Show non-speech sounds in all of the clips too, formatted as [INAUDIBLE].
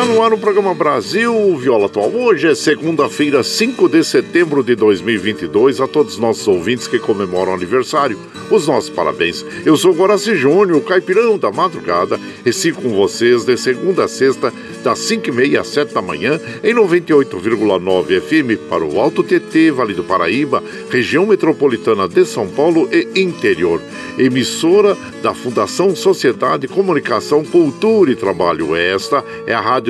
Está no ar o programa Brasil Viola Atual. Hoje é segunda-feira, 5 de setembro de 2022. A todos os nossos ouvintes que comemoram aniversário, os nossos parabéns. Eu sou Goraci Júnior, caipirão da madrugada, e sigo com vocês de segunda a sexta, das 5h30 às 7 da manhã, em 98,9 FM para o Alto TT, Vale do Paraíba, região metropolitana de São Paulo e interior. Emissora da Fundação Sociedade, Comunicação, Cultura e Trabalho. Esta é a Rádio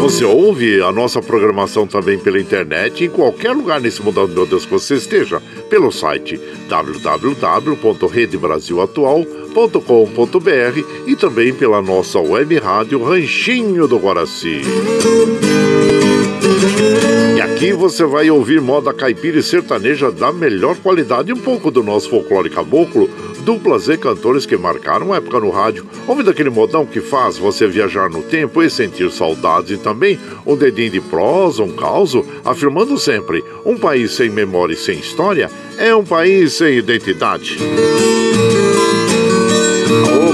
Você ouve a nossa programação também pela internet em qualquer lugar nesse mundo, meu Deus, que você esteja, pelo site www.redebrasilatual.com www.radiocultura.com.br e também pela nossa web rádio Ranchinho do Guaraci. E aqui você vai ouvir moda caipira e sertaneja da melhor qualidade, um pouco do nosso folclore caboclo, duplas e cantores que marcaram época no rádio. Ouvindo aquele modão que faz você viajar no tempo e sentir saudades e também um dedinho de prosa, um caos, afirmando sempre: um país sem memória e sem história é um país sem identidade.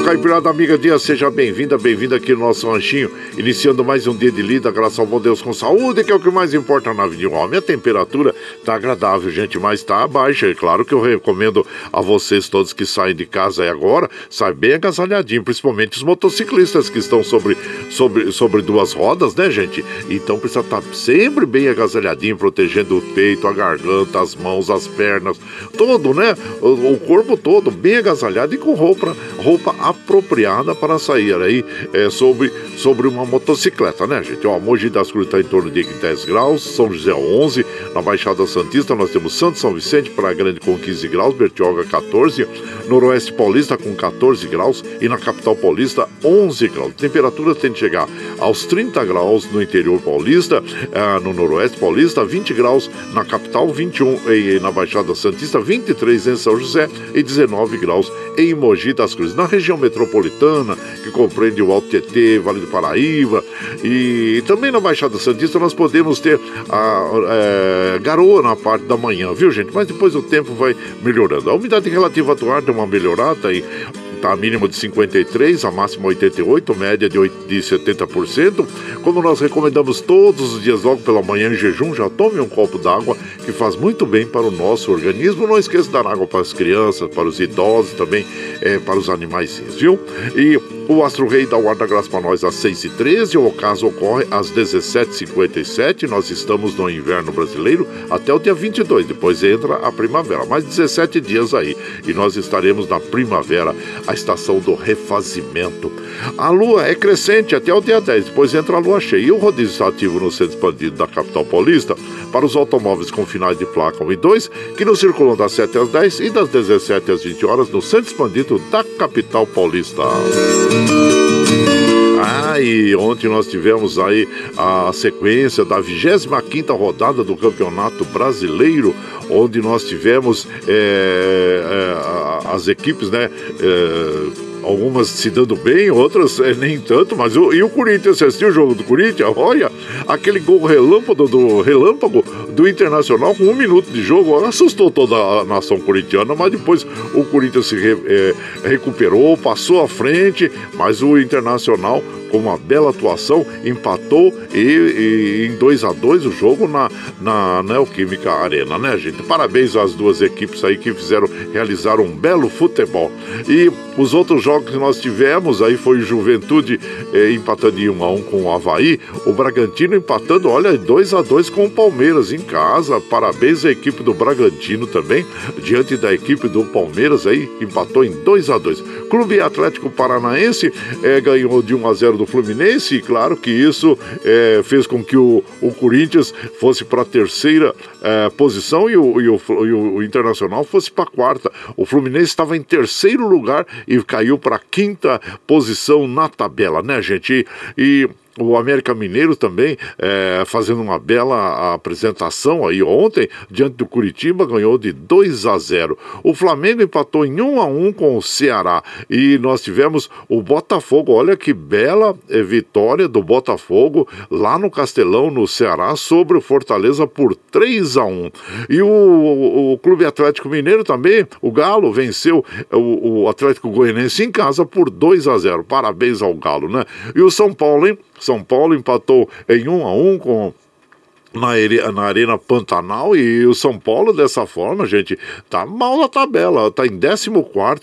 Caipirada Amiga Dia, seja bem-vinda, bem-vinda aqui no nosso ranchinho, iniciando mais um dia de lida, graças ao bom Deus com saúde, que é o que mais importa na vida de um homem. A temperatura tá agradável, gente, mas tá baixa. É claro que eu recomendo a vocês todos que saem de casa aí agora, saem bem agasalhadinho, principalmente os motociclistas que estão sobre, sobre, sobre duas rodas, né, gente? Então precisa estar tá sempre bem agasalhadinho, protegendo o peito, a garganta, as mãos, as pernas, todo, né? O, o corpo todo bem agasalhado e com roupa, roupa apropriada para sair aí é, sobre, sobre uma motocicleta, né, gente? Ó, Mogi das Cruzes está em torno de 10 graus, São José 11, na Baixada Santista nós temos Santo São Vicente, para Grande com 15 graus, Bertioga 14, Noroeste Paulista com 14 graus e na capital paulista 11 graus. Temperatura tende pode chegar aos 30 graus no interior paulista, uh, no noroeste paulista, 20 graus na capital, 21 em, na Baixada Santista, 23 em São José e 19 graus em Mogi das Cruzes. Na região metropolitana, que compreende o Alto Tietê, Vale do Paraíba e também na Baixada Santista nós podemos ter a, é, garoa na parte da manhã, viu gente? Mas depois o tempo vai melhorando. A umidade relativa do ar deu uma melhorada tá a mínima de 53, a máxima 88, média de, 8, de 70%. Como nós recomendamos todos os dias logo pela manhã em jejum, já tome um copo d'água que faz muito bem para o nosso organismo. Não esqueça de dar água para as crianças, para os idosos, também é, para os animais, viu? E o Astro Rei dá o guarda-graça para nós às 6h13, o ocaso ocorre às 17h57. Nós estamos no inverno brasileiro até o dia 22, depois entra a primavera. Mais 17 dias aí e nós estaremos na primavera, a estação do refazimento. A lua é crescente até o dia 10, depois entra a lua cheia. E o rodízio está ativo no centro expandido da capital paulista para os automóveis com finais de placa 1 e 2, que não circulam das 7 às 10 e das 17 às 20 horas no centro expandido da capital paulista. Ah, e ontem nós tivemos aí a sequência da 25 rodada do Campeonato Brasileiro, onde nós tivemos é, é, as equipes, né? É, algumas se dando bem, outras é, nem tanto, mas o, e o Corinthians, você assistiu o jogo do Corinthians? [LAUGHS] Olha, aquele gol relâmpago do, relâmpago do Internacional com um minuto de jogo, assustou toda a nação corintiana, mas depois o Corinthians se re, é, recuperou, passou à frente, mas o Internacional com uma bela atuação, empatou e, e em 2 a 2 o jogo na, na Neoquímica Arena, né, gente? Parabéns às duas equipes aí que fizeram realizar um belo futebol. E os outros jogos que nós tivemos aí foi Juventude eh, empatando em 1 a 1 com o Havaí, o Bragantino empatando, olha, 2 a 2 com o Palmeiras em casa. Parabéns à equipe do Bragantino também, diante da equipe do Palmeiras aí, empatou em 2 a 2 Clube Atlético Paranaense eh, ganhou de 1 a 0 do Fluminense, e claro que isso é, fez com que o, o Corinthians fosse para a terceira é, posição e o, e o, e o Internacional fosse para a quarta. O Fluminense estava em terceiro lugar e caiu para a quinta posição na tabela, né, gente? e, o América Mineiro também é, fazendo uma bela apresentação aí ontem diante do Curitiba ganhou de 2 a 0. O Flamengo empatou em 1 a 1 com o Ceará e nós tivemos o Botafogo. Olha que bela é, vitória do Botafogo lá no Castelão no Ceará sobre o Fortaleza por 3 a 1. E o, o, o Clube Atlético Mineiro também, o Galo venceu o, o Atlético Goianense em casa por 2 a 0. Parabéns ao Galo, né? E o São Paulo, hein? São Paulo empatou em 1 a 1 com na, na Arena Pantanal e o São Paulo dessa forma, gente, tá mal na tabela, tá em 14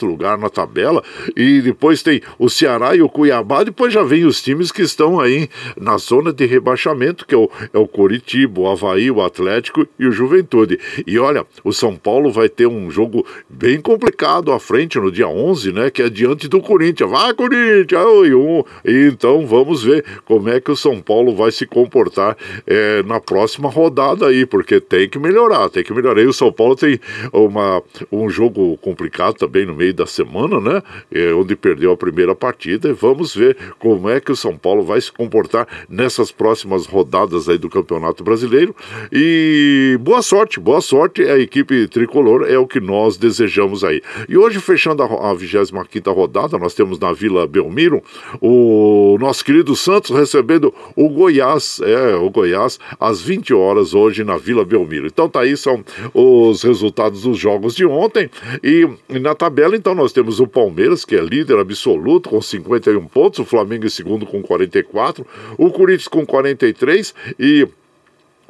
lugar na tabela e depois tem o Ceará e o Cuiabá, depois já vem os times que estão aí na zona de rebaixamento, que é o, é o Coritiba, o Havaí, o Atlético e o Juventude. E olha, o São Paulo vai ter um jogo bem complicado à frente no dia 11, né, que é diante do Corinthians. Vai, Corinthians! Oi, um. E então vamos ver como é que o São Paulo vai se comportar é, na próxima próxima rodada aí, porque tem que melhorar, tem que melhorar. E o São Paulo tem uma, um jogo complicado também no meio da semana, né? É, onde perdeu a primeira partida. E vamos ver como é que o São Paulo vai se comportar nessas próximas rodadas aí do Campeonato Brasileiro. E boa sorte, boa sorte. A equipe tricolor é o que nós desejamos aí. E hoje, fechando a, a 25 rodada, nós temos na Vila Belmiro o nosso querido Santos recebendo o Goiás, é, o Goiás, às 20 20 horas hoje na Vila Belmiro. Então tá aí, são os resultados dos jogos de ontem. E, e na tabela, então, nós temos o Palmeiras, que é líder absoluto, com 51 pontos, o Flamengo em segundo com 44, o Corinthians com 43 e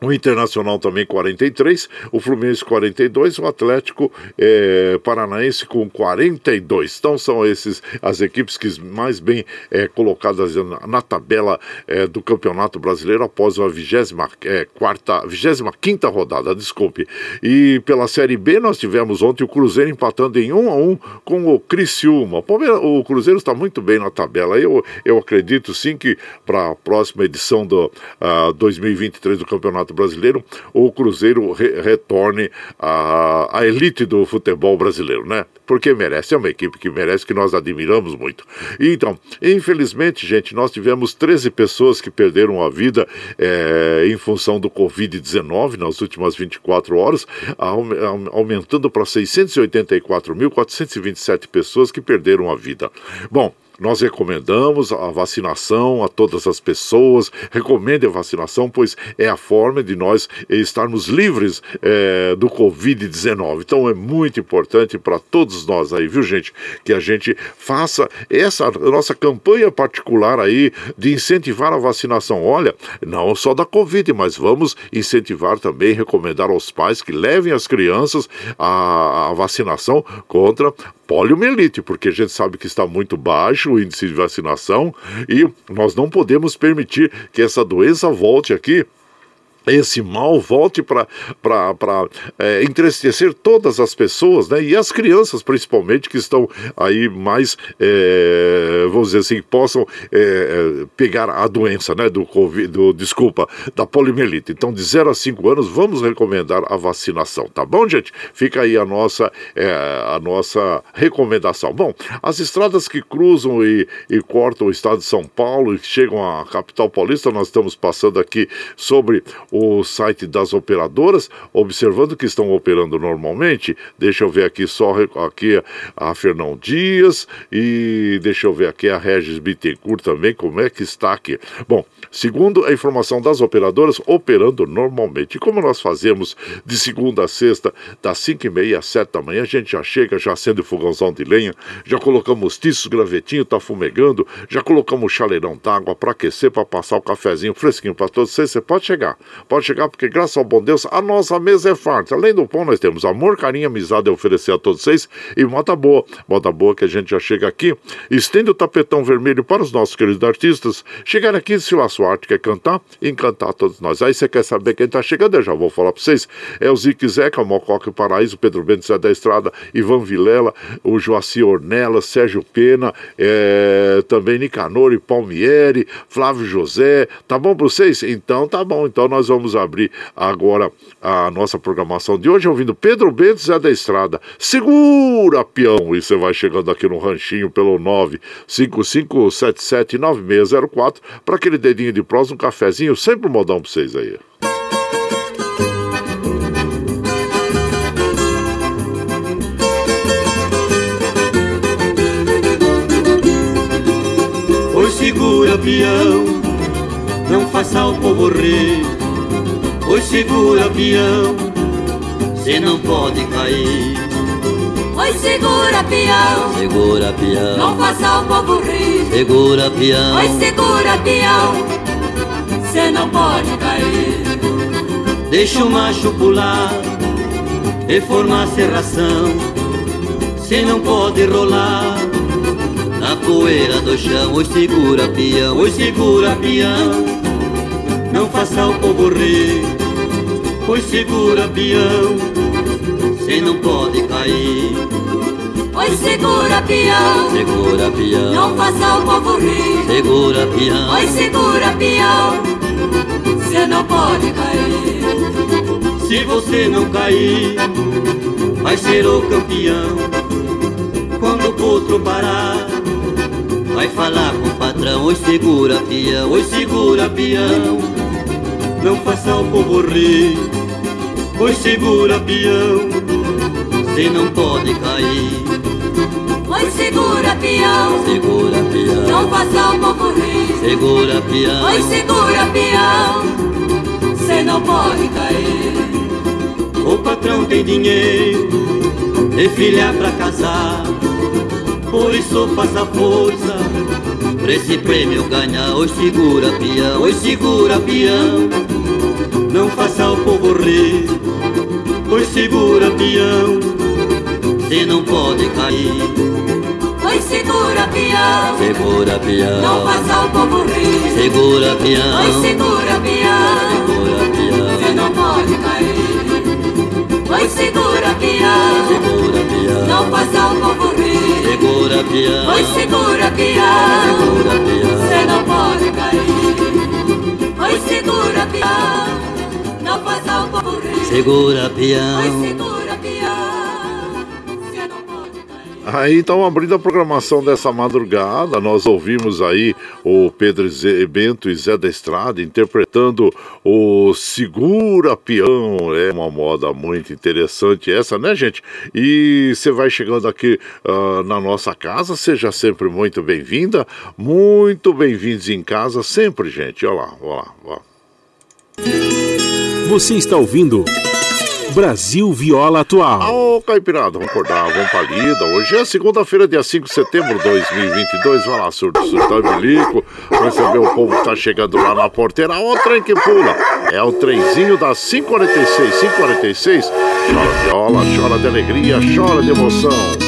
o Internacional também 43, o Fluminense 42, o Atlético é, Paranaense com 42. Então são esses as equipes que mais bem é, colocadas na, tabela é, do Campeonato Brasileiro após a 24 é, quarta, 25 rodada, desculpe. E pela Série B nós tivemos ontem o Cruzeiro empatando em 1 a 1 com o Criciúma. O Cruzeiro está muito bem na tabela. Eu, eu acredito sim que para a próxima edição do uh, ah, 2023 do Campeonato Campeonato Brasileiro, o Cruzeiro re retorne à, à elite do futebol brasileiro, né? Porque merece, é uma equipe que merece, que nós admiramos muito. Então, infelizmente, gente, nós tivemos 13 pessoas que perderam a vida é, em função do Covid-19 nas últimas 24 horas, aumentando para 684.427 pessoas que perderam a vida. Bom, nós recomendamos a vacinação a todas as pessoas, recomende a vacinação, pois é a forma de nós estarmos livres é, do Covid-19. Então é muito importante para todos nós aí, viu, gente, que a gente faça essa nossa campanha particular aí de incentivar a vacinação. Olha, não só da Covid, mas vamos incentivar também, recomendar aos pais que levem as crianças à vacinação contra poliomielite, porque a gente sabe que está muito baixo o índice de vacinação e nós não podemos permitir que essa doença volte aqui esse mal volte para é, entristecer todas as pessoas, né? E as crianças, principalmente, que estão aí mais, é, vamos dizer assim, possam é, é, pegar a doença, né? Do Covid, do, desculpa, da poliomielite. Então, de 0 a 5 anos, vamos recomendar a vacinação, tá bom, gente? Fica aí a nossa, é, a nossa recomendação. Bom, as estradas que cruzam e, e cortam o estado de São Paulo e chegam à capital paulista, nós estamos passando aqui sobre o site das operadoras, observando que estão operando normalmente. Deixa eu ver aqui só aqui a Fernão Dias e deixa eu ver aqui a Regis Bittencourt também, como é que está aqui. Bom, segundo a informação das operadoras, operando normalmente. Como nós fazemos de segunda a sexta, das 5 e meia às 7 da manhã, a gente já chega, já acende o fogãozão de lenha, já colocamos tiços, gravetinho, tá fumegando, já colocamos chaleirão d'água para aquecer, para passar o cafezinho fresquinho para todos vocês. Você pode chegar. Pode chegar, porque graças ao bom Deus, a nossa mesa é farta. Além do pão, nós temos amor, carinho, amizade a oferecer a todos vocês e moda boa. Moda boa que a gente já chega aqui, estende o tapetão vermelho para os nossos queridos artistas. Chegar aqui, se a sua arte quer cantar, encantar todos nós. Aí você quer saber quem está chegando? Eu já vou falar para vocês. É o Zique Zeca, o Mocoque o Paraíso, Pedro Bento Zé da Estrada, Ivan Vilela, o Joaci Ornella, Sérgio Pena, é, também Nicanor e Palmieri, Flávio José. Tá bom para vocês? Então tá bom. Então nós vamos vamos abrir agora a nossa programação de hoje ouvindo Pedro Bento Zé da Estrada. Segura, peão! E você vai chegando aqui no ranchinho pelo 955779604 para aquele dedinho de prós, um cafezinho, sempre um modão para vocês aí. Oi, segura, peão, não faça o povo rir Pois segura, peão, cê não pode cair. Oi, segura, peão, segura, peão, não faça o povo rir. Segura, peão, oi, segura, peão, cê não pode cair. Deixa o macho pular, reforma a serração, cê não pode rolar. Na poeira do chão, oi, segura, peão, oi, segura, peão não faça o povo rir, pois segura peão, cê não pode cair. Pois segura peão, segura peão, não faça o povo rir. Segura peão, pois segura peão, cê não pode cair. Se você não cair, vai ser o campeão. Quando o potro parar, vai falar com o patrão. Oi, segura peão, oi, segura peão não faça o povo rir, pois segura peão, se não pode cair. Pois segura peão, segura peão, não faça o povo rir, segura peão, pois segura peão, se não pode cair. O patrão tem dinheiro e filha pra casar, por isso faça força pra esse prêmio ganhar. Oi, segura peão, oi, segura peão não faça o povo rir, pois segura peão, se não pode cair. Pois segura peão, segura peão, não faça o povo rir, segura peão, pois segura peão, segura peão, se não pode cair. Pois segura peão, segura peão, não faça o povo rir, segura peão, pois segura peão, segura peão, se não pode cair. Pois segura peão Segura, peão. Aí então, abrindo a programação dessa madrugada, nós ouvimos aí o Pedro Bento e Zé da Estrada interpretando o Segura Peão. É uma moda muito interessante essa, né, gente? E você vai chegando aqui uh, na nossa casa, seja sempre muito bem-vinda, muito bem-vindos em casa sempre, gente. Olha lá, olha lá, olha lá. Você está ouvindo. Brasil Viola Atual. Ô, oh, Caipirada, vamos acordar, vamos pra lida. Hoje é segunda-feira, dia 5 de setembro de 2022. Vai lá, surto, surtão e bilico. Receber o povo que tá chegando lá na porteira. Ó, o trem que pula. É o trenzinho das 546. 546. Chora viola, chora de alegria, chora de emoção.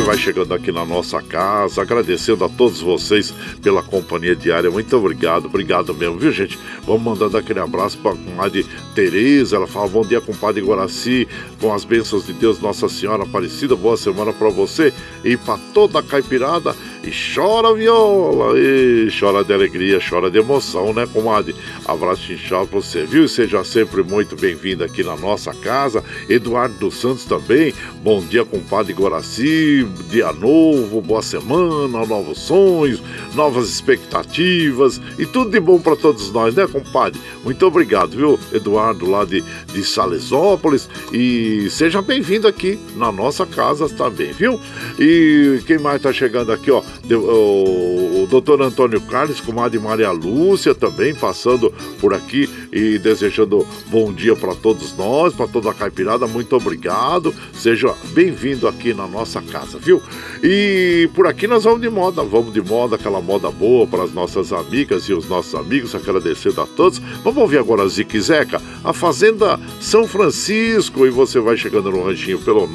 Você vai chegando aqui na nossa casa, agradecendo a todos vocês pela companhia diária. Muito obrigado, obrigado mesmo, viu, gente? Vamos mandando aquele abraço para a comadre Tereza. Ela fala: Bom dia, compadre Guaraci, com as bênçãos de Deus, Nossa Senhora Aparecida. Boa semana para você e para toda a caipirada. E chora viola, e chora de alegria, chora de emoção, né, comadre? Abraço inchado pra você, viu? E seja sempre muito bem-vindo aqui na nossa casa. Eduardo dos Santos também. Bom dia, compadre Guaraci. Dia novo, boa semana, novos sonhos, novas expectativas e tudo de bom para todos nós, né, compadre? Muito obrigado, viu, Eduardo, lá de, de Salesópolis. E seja bem-vindo aqui na nossa casa também, viu? E quem mais tá chegando aqui, ó? O, doutor Antônio Carlos, comadre Maria Lúcia também passando por aqui e desejando bom dia para todos nós, para toda a caipirada. Muito obrigado. Seja bem-vindo aqui na nossa casa, viu? E por aqui nós vamos de moda, vamos de moda, aquela moda boa para as nossas amigas e os nossos amigos, agradecendo a todos. Vamos ouvir agora Zique Zeca, a Fazenda São Francisco, e você vai chegando no ranchinho pelo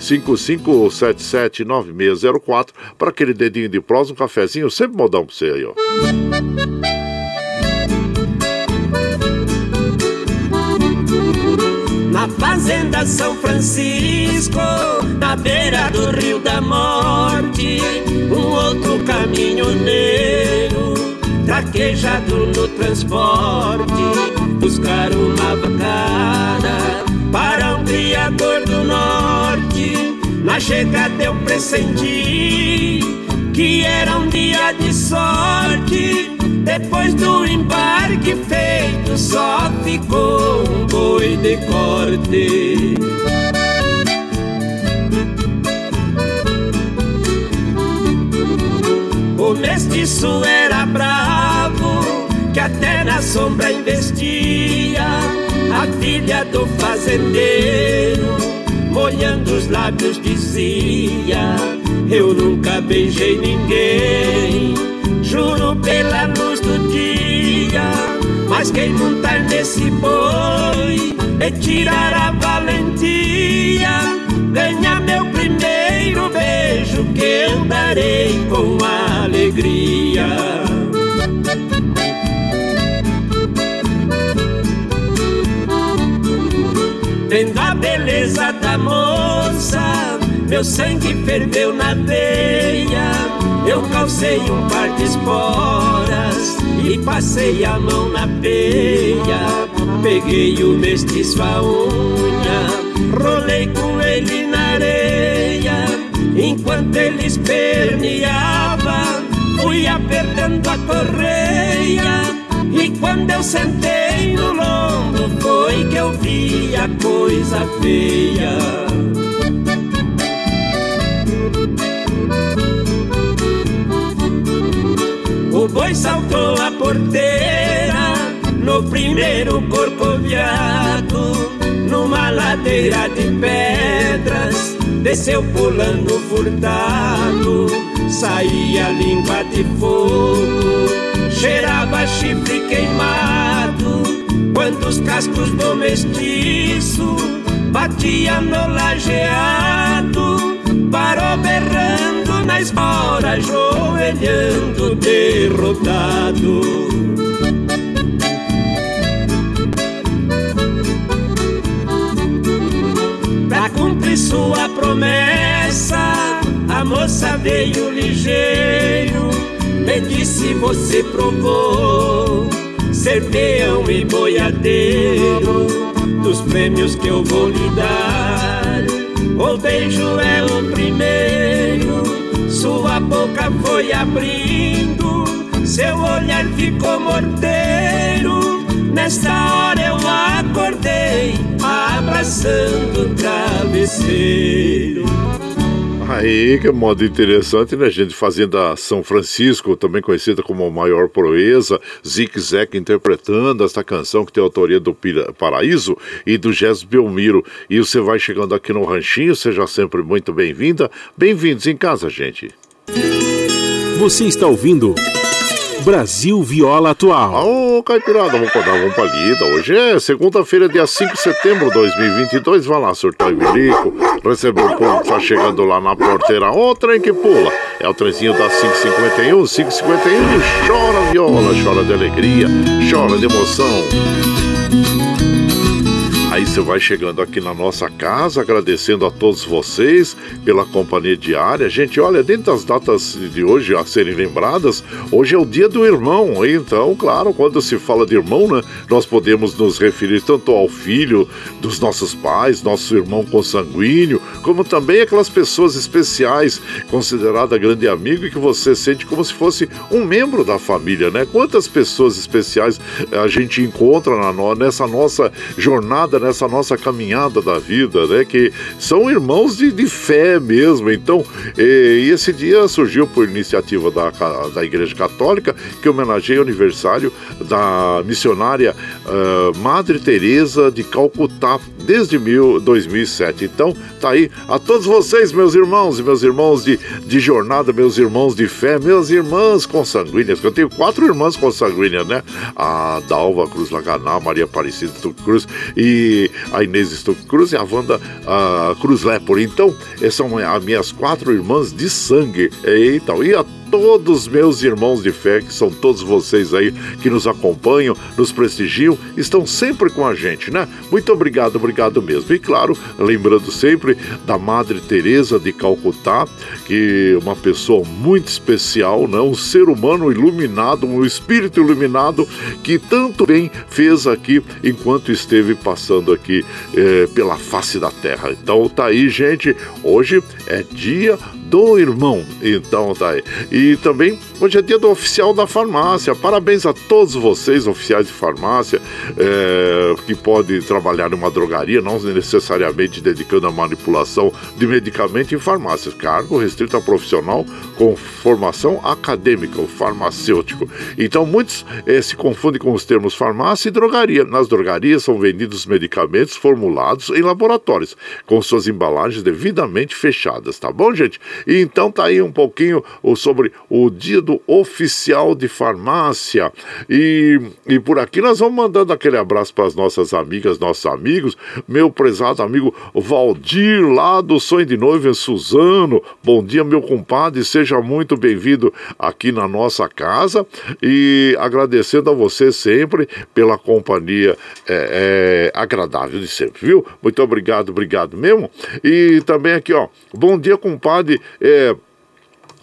955779604 para aquele dedinho de prós, um cafezinho, sempre modão pra você aí, ó. Fazenda São Francisco, na beira do Rio da Morte, um outro caminhoneiro, traquejado no transporte, buscar uma vacada para um criador do norte. Na chegada eu pressenti que era um dia de sorte. Depois do embarque feito, só ficou um boi de corte. O mestiço era bravo, que até na sombra investia. A filha do fazendeiro, molhando os lábios, dizia eu nunca beijei ninguém, juro pela luz do dia. Mas quem montar nesse boi e tirar a valentia, ganha meu primeiro beijo que andarei com alegria. Vendo a beleza da moça meu sangue ferveu na veia. Eu calcei um par de esporas e passei a mão na peia. Peguei o mestiço a unha, rolei com ele na areia. Enquanto ele esperneava, fui apertando a correia. E quando eu sentei no lombo, foi que eu vi a coisa feia. Boi saltou a porteira no primeiro corcoviado, numa ladeira de pedras, desceu pulando furtado, saía língua de fogo, cheirava chifre queimado, quando os cascos do mestiço batiam no lajeado, parou berrando na espora, ajoelhando derrotado. Pra cumprir sua promessa, a moça veio ligeiro, me disse você provou ser peão e boiadeiro dos prêmios que eu vou lhe dar. O beijo é o primeiro, sua boca foi abrindo, seu olhar ficou morteiro. Nesta hora eu acordei, abraçando o travesseiro. Aí, que modo interessante, né, gente? Fazenda São Francisco, também conhecida como Maior Proeza, Zic Zek interpretando esta canção que tem autoria do Paraíso e do Jess Belmiro. E você vai chegando aqui no Ranchinho, seja sempre muito bem-vinda. Bem-vindos em casa, gente. Você está ouvindo. Brasil Viola Atual. Ô, oh, Caipirada, vamos dar uma palhida. Hoje é segunda-feira, dia 5 de setembro de 2022. Vai lá, surtar e bilico. Recebeu o povo que tá chegando lá na porteira. Ô, trem que pula. É o trenzinho da 551. 551 chora viola, chora de alegria, chora de emoção. Aí você vai chegando aqui na nossa casa, agradecendo a todos vocês pela companhia diária. Gente, olha, dentro das datas de hoje a serem lembradas, hoje é o dia do irmão. Então, claro, quando se fala de irmão, né, nós podemos nos referir tanto ao filho dos nossos pais, nosso irmão consanguíneo, como também aquelas pessoas especiais, considerada grande amigo e que você sente como se fosse um membro da família, né? Quantas pessoas especiais a gente encontra na, nessa nossa jornada, nessa nossa caminhada da vida, né? Que são irmãos de, de fé mesmo. Então, e, esse dia surgiu por iniciativa da, da Igreja Católica, que homenageia o aniversário da missionária uh, Madre Teresa de Calcutá desde mil, 2007. Então, tá aí a todos vocês, meus irmãos e meus irmãos de, de jornada, meus irmãos de fé, minhas irmãs consanguíneas, que eu tenho quatro irmãs consanguíneas, né? A Dalva Cruz Laganá, Maria Aparecida Cruz e a Inês Stuck Cruz e a Wanda a Cruz Lepore. Então, são as minhas quatro irmãs de sangue. Eita, e a todos meus irmãos de fé, que são todos vocês aí que nos acompanham, nos prestigiam, estão sempre com a gente, né? Muito obrigado, obrigado mesmo. E claro, lembrando sempre da Madre Teresa de Calcutá, que é uma pessoa muito especial, né? Um ser humano iluminado, um espírito iluminado que tanto bem fez aqui enquanto esteve passando aqui eh, pela face da terra. Então tá aí, gente. Hoje é dia do irmão. Então tá aí. E também hoje é dia do oficial da farmácia. Parabéns a todos vocês, oficiais de farmácia, é, que podem trabalhar numa drogaria, não necessariamente dedicando a manipulação de medicamento em farmácias. Cargo restrito a profissional com formação acadêmica, o farmacêutico. Então muitos é, se confundem com os termos farmácia e drogaria. Nas drogarias são vendidos medicamentos formulados em laboratórios, com suas embalagens devidamente fechadas, tá bom, gente? E então tá aí um pouquinho sobre o dia oficial de farmácia. E, e por aqui nós vamos mandando aquele abraço para as nossas amigas, nossos amigos. Meu prezado amigo Valdir, lá do Sonho de Noiva Suzano. Bom dia, meu compadre. Seja muito bem-vindo aqui na nossa casa. E agradecendo a você sempre pela companhia é, é, agradável de sempre, viu? Muito obrigado, obrigado mesmo. E também aqui, ó. Bom dia, compadre. É,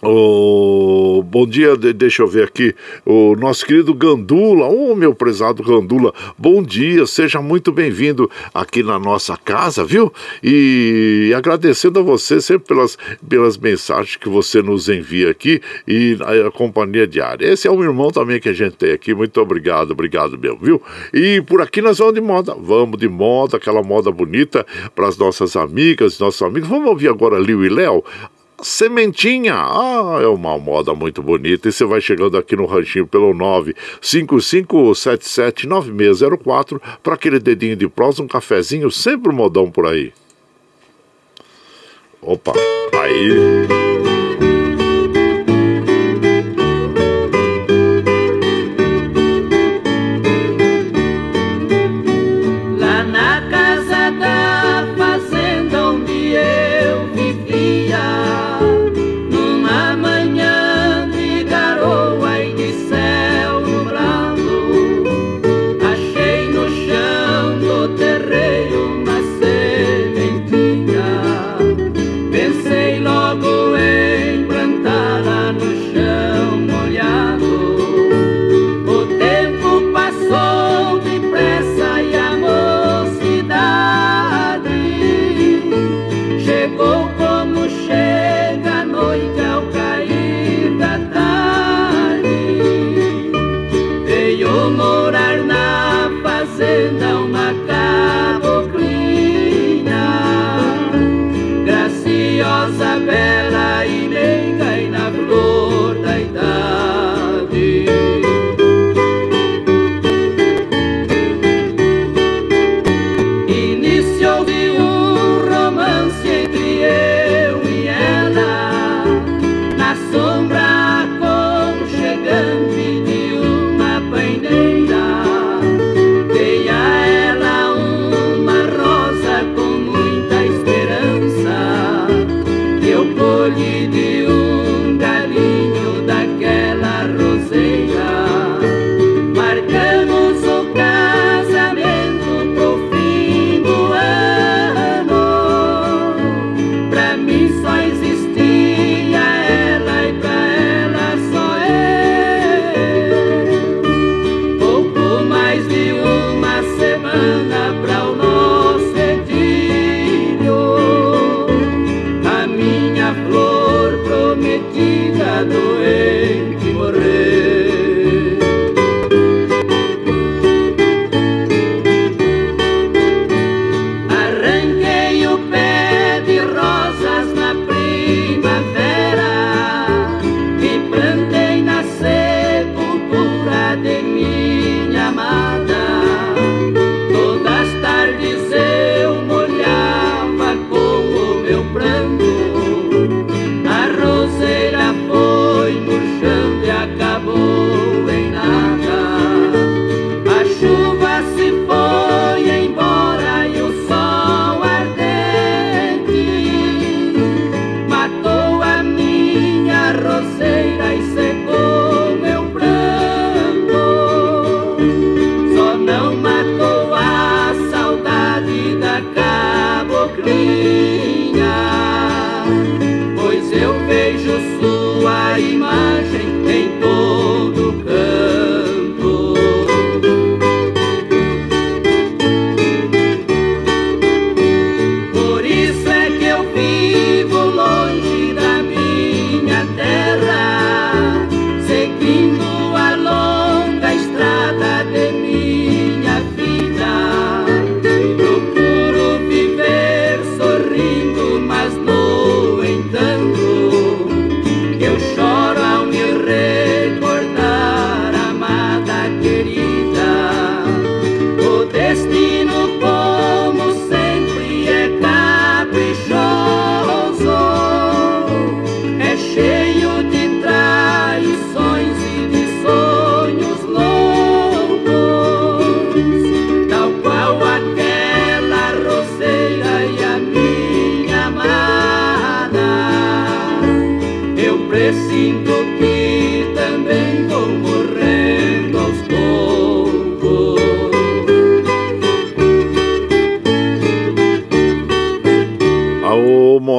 Oh, bom dia, deixa eu ver aqui. O nosso querido Gandula, o oh, meu prezado Gandula, bom dia, seja muito bem-vindo aqui na nossa casa, viu? E agradecendo a você sempre pelas, pelas mensagens que você nos envia aqui e a, a companhia diária. Esse é um irmão também que a gente tem aqui, muito obrigado, obrigado mesmo, viu? E por aqui nós vamos de moda, vamos de moda, aquela moda bonita para as nossas amigas, nossos amigos. Vamos ouvir agora Liu e Léo. Sementinha, ah, é uma moda muito bonita. E você vai chegando aqui no ranchinho pelo 955779604 para aquele dedinho de prosa, um cafezinho, sempre modão por aí. Opa, aí.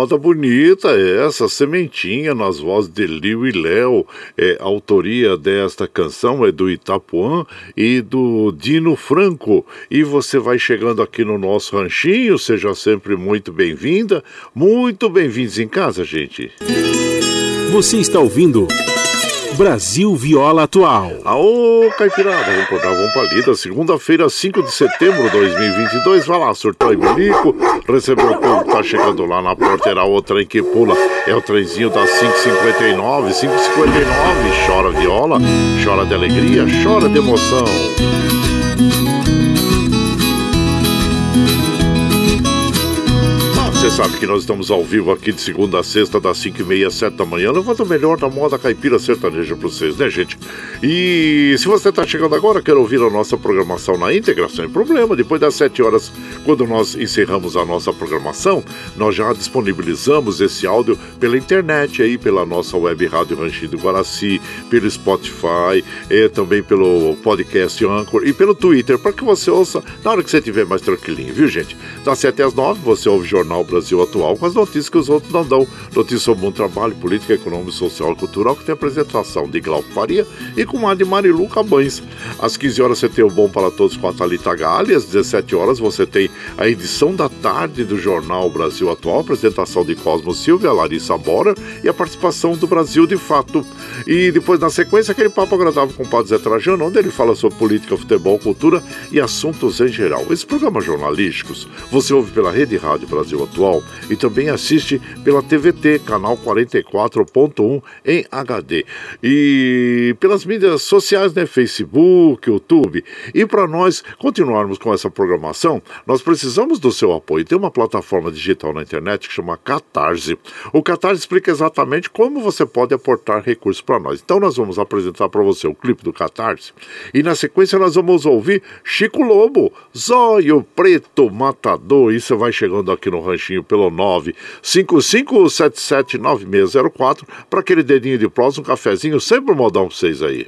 Moda bonita essa, Sementinha, nas vozes de Liu e Léo. É, a autoria desta canção é do Itapuã e do Dino Franco. E você vai chegando aqui no nosso ranchinho, seja sempre muito bem-vinda, muito bem-vindos em casa, gente. Você está ouvindo. Brasil Viola Atual. Aô, Caipirada, vamos cortar, vamos pra lida. Segunda-feira, 5 de setembro de 2022. Vai lá, surtou e bilico. Recebeu o povo, tá chegando lá na porta. Era o trem que pula. É o trenzinho das 5h59. 5h59. Chora viola, chora de alegria, chora de emoção. Você sabe que nós estamos ao vivo aqui de segunda a sexta, das 5 e meia, 7 da manhã, levando o melhor da moda caipira sertaneja para vocês, né, gente? E se você está chegando agora, quer ouvir a nossa programação na íntegra, sem problema. Depois das 7 horas, quando nós encerramos a nossa programação, nós já disponibilizamos esse áudio pela internet aí, pela nossa web rádio Ranchinho do Guaraci, pelo Spotify, e também pelo podcast Anchor e pelo Twitter, para que você ouça na hora que você estiver mais tranquilinho, viu, gente? Das 7 às 9, você ouve o Jornal Brasil Atual com as notícias que os outros não dão. Notícias sobre bom trabalho, política, econômica, social e cultural, que tem apresentação de Glauco Faria e com a de Marilu Cabães. Às 15 horas você tem o Bom para Todos com a Thalita Galli, às 17 horas você tem a edição da tarde do Jornal Brasil Atual, apresentação de Cosmo Silvia, Larissa Bora e a participação do Brasil de Fato. E depois, na sequência, aquele papo agradável com o Padre Zé Trajano, onde ele fala sobre política, futebol, cultura e assuntos em geral. Esses programas jornalísticos você ouve pela Rede Rádio Brasil Atual e também assiste pela TVT, canal 44.1 em HD. E pelas mídias sociais, né? Facebook, YouTube. E para nós continuarmos com essa programação, nós precisamos do seu apoio. Tem uma plataforma digital na internet que chama Catarse. O Catarse explica exatamente como você pode aportar recursos para nós. Então nós vamos apresentar para você o clipe do Catarse e na sequência nós vamos ouvir Chico Lobo, Zóio Preto Matador. Você vai chegando aqui no ranchinho pelo 955779604 para aquele dedinho de prós, um cafezinho, sempre um modão vocês aí.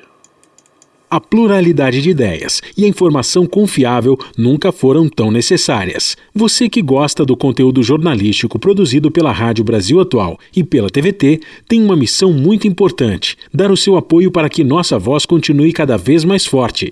A pluralidade de ideias e a informação confiável nunca foram tão necessárias. Você que gosta do conteúdo jornalístico produzido pela Rádio Brasil Atual e pela TVT tem uma missão muito importante: dar o seu apoio para que nossa voz continue cada vez mais forte.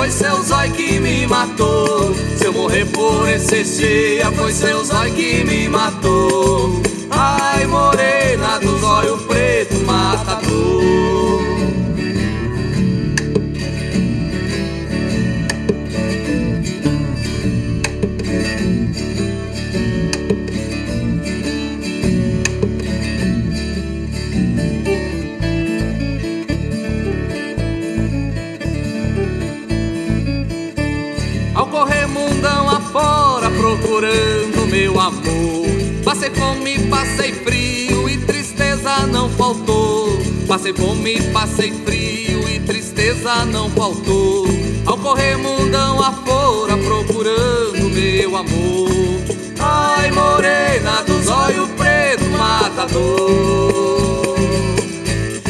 Foi seu zói que me matou. Se eu morrer por esse dia, foi seu zói que me matou. Ai, morena do zóio preto, matador. Amor. Passei fome, passei frio e tristeza não faltou. Passei fome, passei frio e tristeza não faltou. Ao correr mundão afora procurando meu amor. Ai, morena dos olhos preto, matador.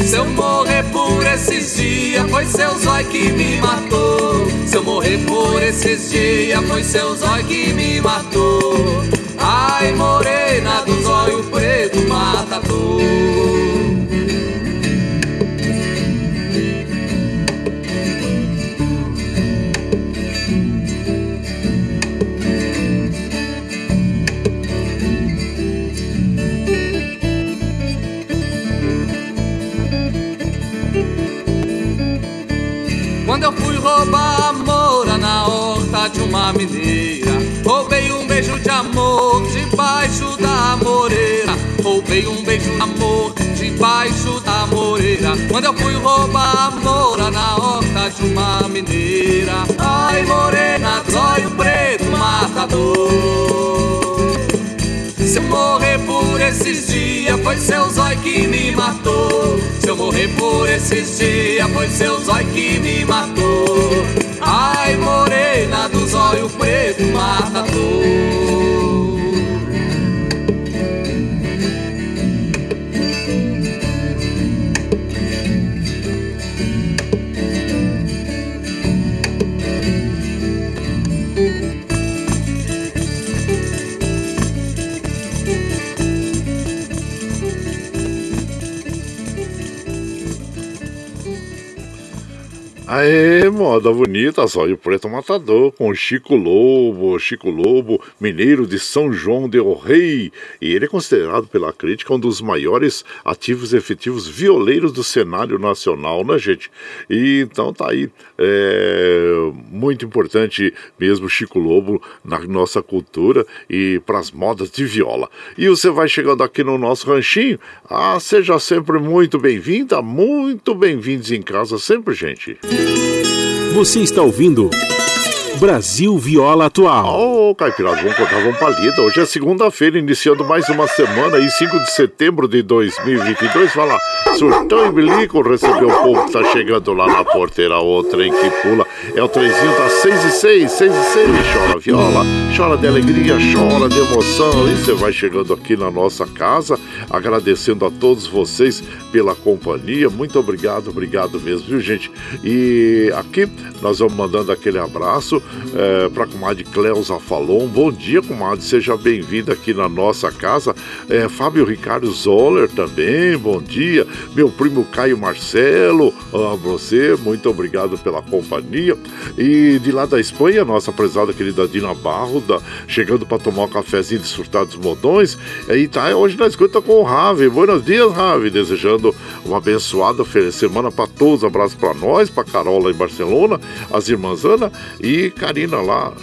Se eu morrer por esses dias, foi seu zóio que me matou. Se eu morrer por esses dias, foi seu zóio que me matou. Ai, morena dos olhos preto, mata tudo. Quando eu fui roubar a mora na horta de uma mineira. Roubei um beijo amor debaixo da moreira. Quando eu fui roubar amor na horta de uma mineira. Ai, morena, zóio preto, matador. Se eu morrer por esses dias, foi seu zóio que me matou. Se eu morrer por esses dias, foi seu zóio que me matou. Ai, morena do zóio preto, matador. Aê, moda bonita, só o Preto Matador, com Chico Lobo, Chico Lobo, mineiro de São João del Rei. E ele é considerado pela crítica um dos maiores ativos efetivos violeiros do cenário nacional, né, gente? E então tá aí, é, muito importante mesmo Chico Lobo na nossa cultura e para as modas de viola. E você vai chegando aqui no nosso ranchinho, ah, seja sempre muito bem-vinda, muito bem-vindos em casa sempre, gente. Você está ouvindo Brasil Viola Atual. Ô, oh, Caipirada, vamos contar, vamos palida. Hoje é segunda-feira, iniciando mais uma semana aí, 5 de setembro de 2022. Vai lá, surtão e bilico, recebeu o povo que tá chegando lá na porteira, o trem que pula. É o trenzinho das 6 e 6, 6 e 6. Chora viola, chora de alegria, chora de emoção. E você vai chegando aqui na nossa casa, agradecendo a todos vocês pela companhia. Muito obrigado, obrigado mesmo, viu, gente? E aqui nós vamos mandando aquele abraço é, para a comadre Cleusa Falon. Bom dia, comadre, seja bem-vinda aqui na nossa casa. É, Fábio Ricardo Zoller também, bom dia. Meu primo Caio Marcelo, a você, muito obrigado pela companhia. E de lá da Espanha, nossa prezada querida Dina Barro, chegando para tomar um cafezinho de surtados modões. E tá hoje na escuta com o Ravi. Buenos dias, Ravi, desejando uma abençoada semana para todos. Abraço para nós, para Carol lá em Barcelona, as irmãs Ana e Karina lá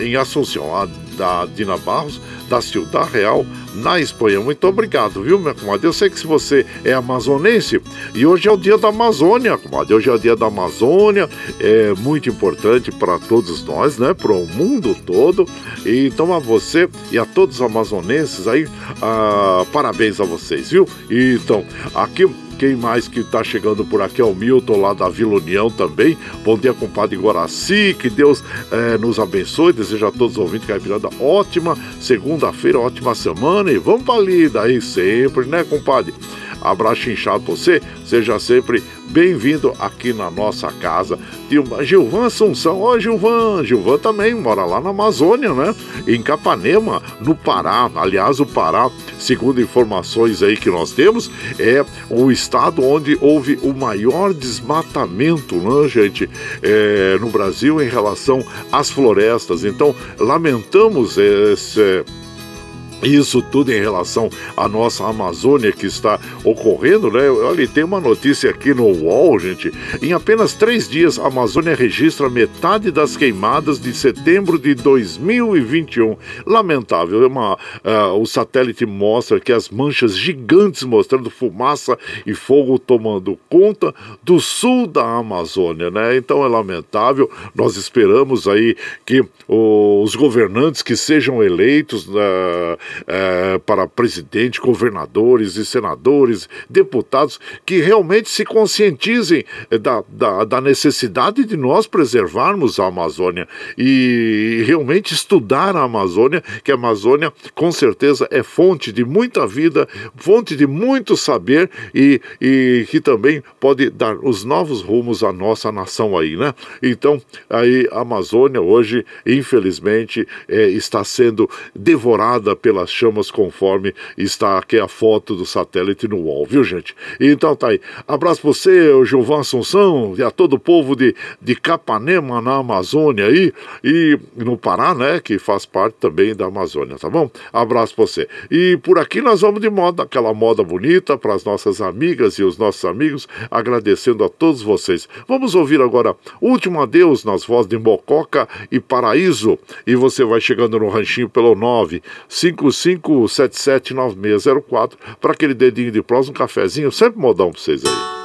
em Assunção, a da Dina Barros, da Ciudad Real, na Espanha. Muito obrigado, viu, minha comadre? Eu sei que se você é amazonense, e hoje é o dia da Amazônia, comadre. Hoje é o dia da Amazônia, é muito importante para todos nós, né? Para o mundo todo. E, então, a você e a todos os amazonenses aí, ah, parabéns a vocês, viu? E, então, aqui quem mais que está chegando por aqui é o Milton, lá da Vila União também. Bom dia, compadre Guaraci. Que Deus é, nos abençoe. Desejo a todos os ouvintes Caipirada ótima segunda-feira, ótima semana. E vamos para ali, daí sempre, né, compadre? Abraço inchado pra você. Seja sempre bem-vindo aqui na nossa casa. Gilvan Assunção. Ó, Gilvan. Gilvan também mora lá na Amazônia, né? Em Capanema, no Pará. Aliás, o Pará, segundo informações aí que nós temos, é o estado onde houve o maior desmatamento, né, gente? É, no Brasil em relação às florestas. Então, lamentamos esse isso tudo em relação à nossa Amazônia que está ocorrendo, né? Olha, tem uma notícia aqui no UOL, gente. Em apenas três dias, a Amazônia registra metade das queimadas de setembro de 2021. Lamentável. É uma, uh, o satélite mostra que as manchas gigantes mostrando fumaça e fogo tomando conta do sul da Amazônia, né? Então é lamentável. Nós esperamos aí que os governantes que sejam eleitos. Uh, é, para presidente, governadores e senadores, deputados, que realmente se conscientizem da, da, da necessidade de nós preservarmos a Amazônia e realmente estudar a Amazônia, que a Amazônia com certeza é fonte de muita vida, fonte de muito saber e, e que também pode dar os novos rumos à nossa nação aí, né? Então, aí a Amazônia hoje, infelizmente, é, está sendo devorada pela pelas chamas conforme está aqui a foto do satélite no UOL, viu, gente? Então tá aí. Abraço pra você, Gilvan Assunção, e a todo o povo de, de Capanema, na Amazônia aí, e no Pará, né, que faz parte também da Amazônia, tá bom? Abraço pra você. E por aqui nós vamos de moda, aquela moda bonita para as nossas amigas e os nossos amigos, agradecendo a todos vocês. Vamos ouvir agora Último Adeus nas vozes de Mococa e Paraíso. E você vai chegando no ranchinho pelo 955779604 para aquele dedinho de prós, um cafezinho, sempre modão para vocês aí.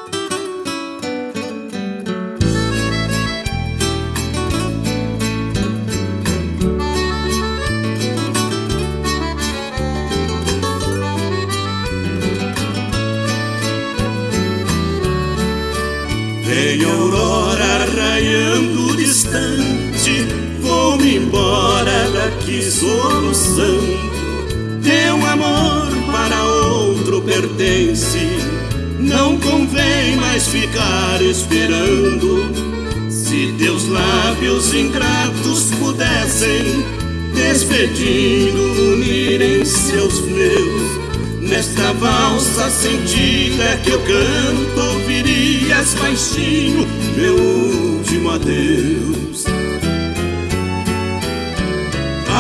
Despedindo, unirem seus meus Nesta valsa sentida que eu canto, ouvirias baixinho meu último adeus.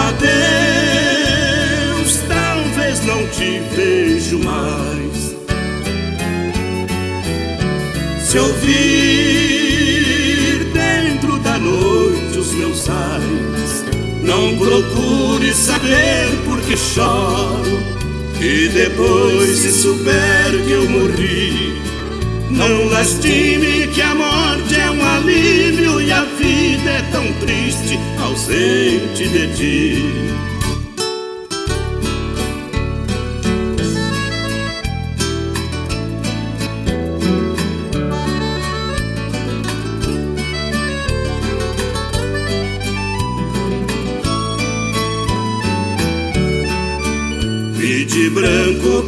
Adeus, talvez não te vejo mais. Se ouvir dentro da noite os meus ais, não procure saber por que choro e depois, se souber que eu morri, não lastime que a morte é um alívio e a vida é tão triste ausente de ti.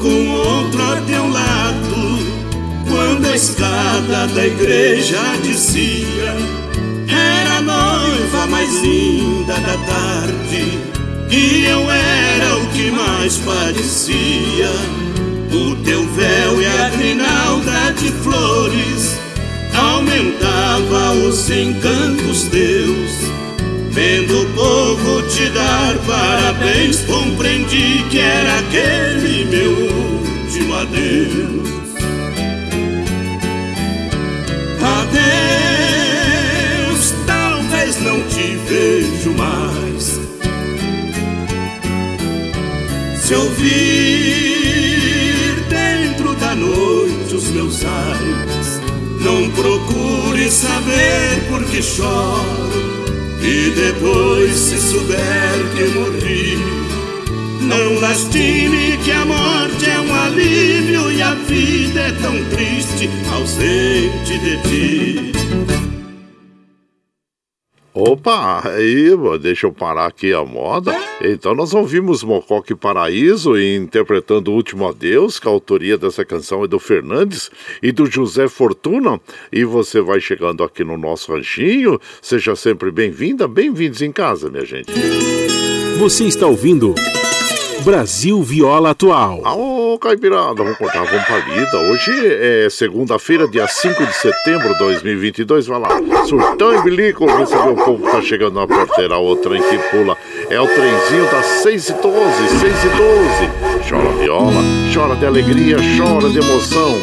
Com outro a teu lado. Quando a escada da igreja dizia, era noiva mais linda da tarde, e eu era o que mais parecia. O teu véu e a grinalda de flores aumentava os encantos teus Vendo o povo te dar parabéns, compreendi que era aquele meu último adeus. Adeus, talvez não te vejo mais. Se ouvir dentro da noite os meus ais, não procure saber por que choro e depois, se souber que morri, não lastime que a morte é um alívio e a vida é tão triste ausente de ti. Opa, aí, deixa eu parar aqui a moda. Então nós ouvimos Mocoque Paraíso interpretando O Último Adeus, que a autoria dessa canção é do Fernandes e do José Fortuna. E você vai chegando aqui no nosso ranchinho. Seja sempre bem-vinda, bem-vindos em casa, minha gente. Você está ouvindo Brasil Viola Atual. Ô, Caipirada, vamos contar uma palida. Hoje é segunda-feira, dia 5 de setembro de 2022. Vai lá, surtão e bilico, receber o povo que tá chegando na porteira, o trem que pula. É o trenzinho das 6 e 12, 6 e 12. Chora viola, chora de alegria, chora de emoção.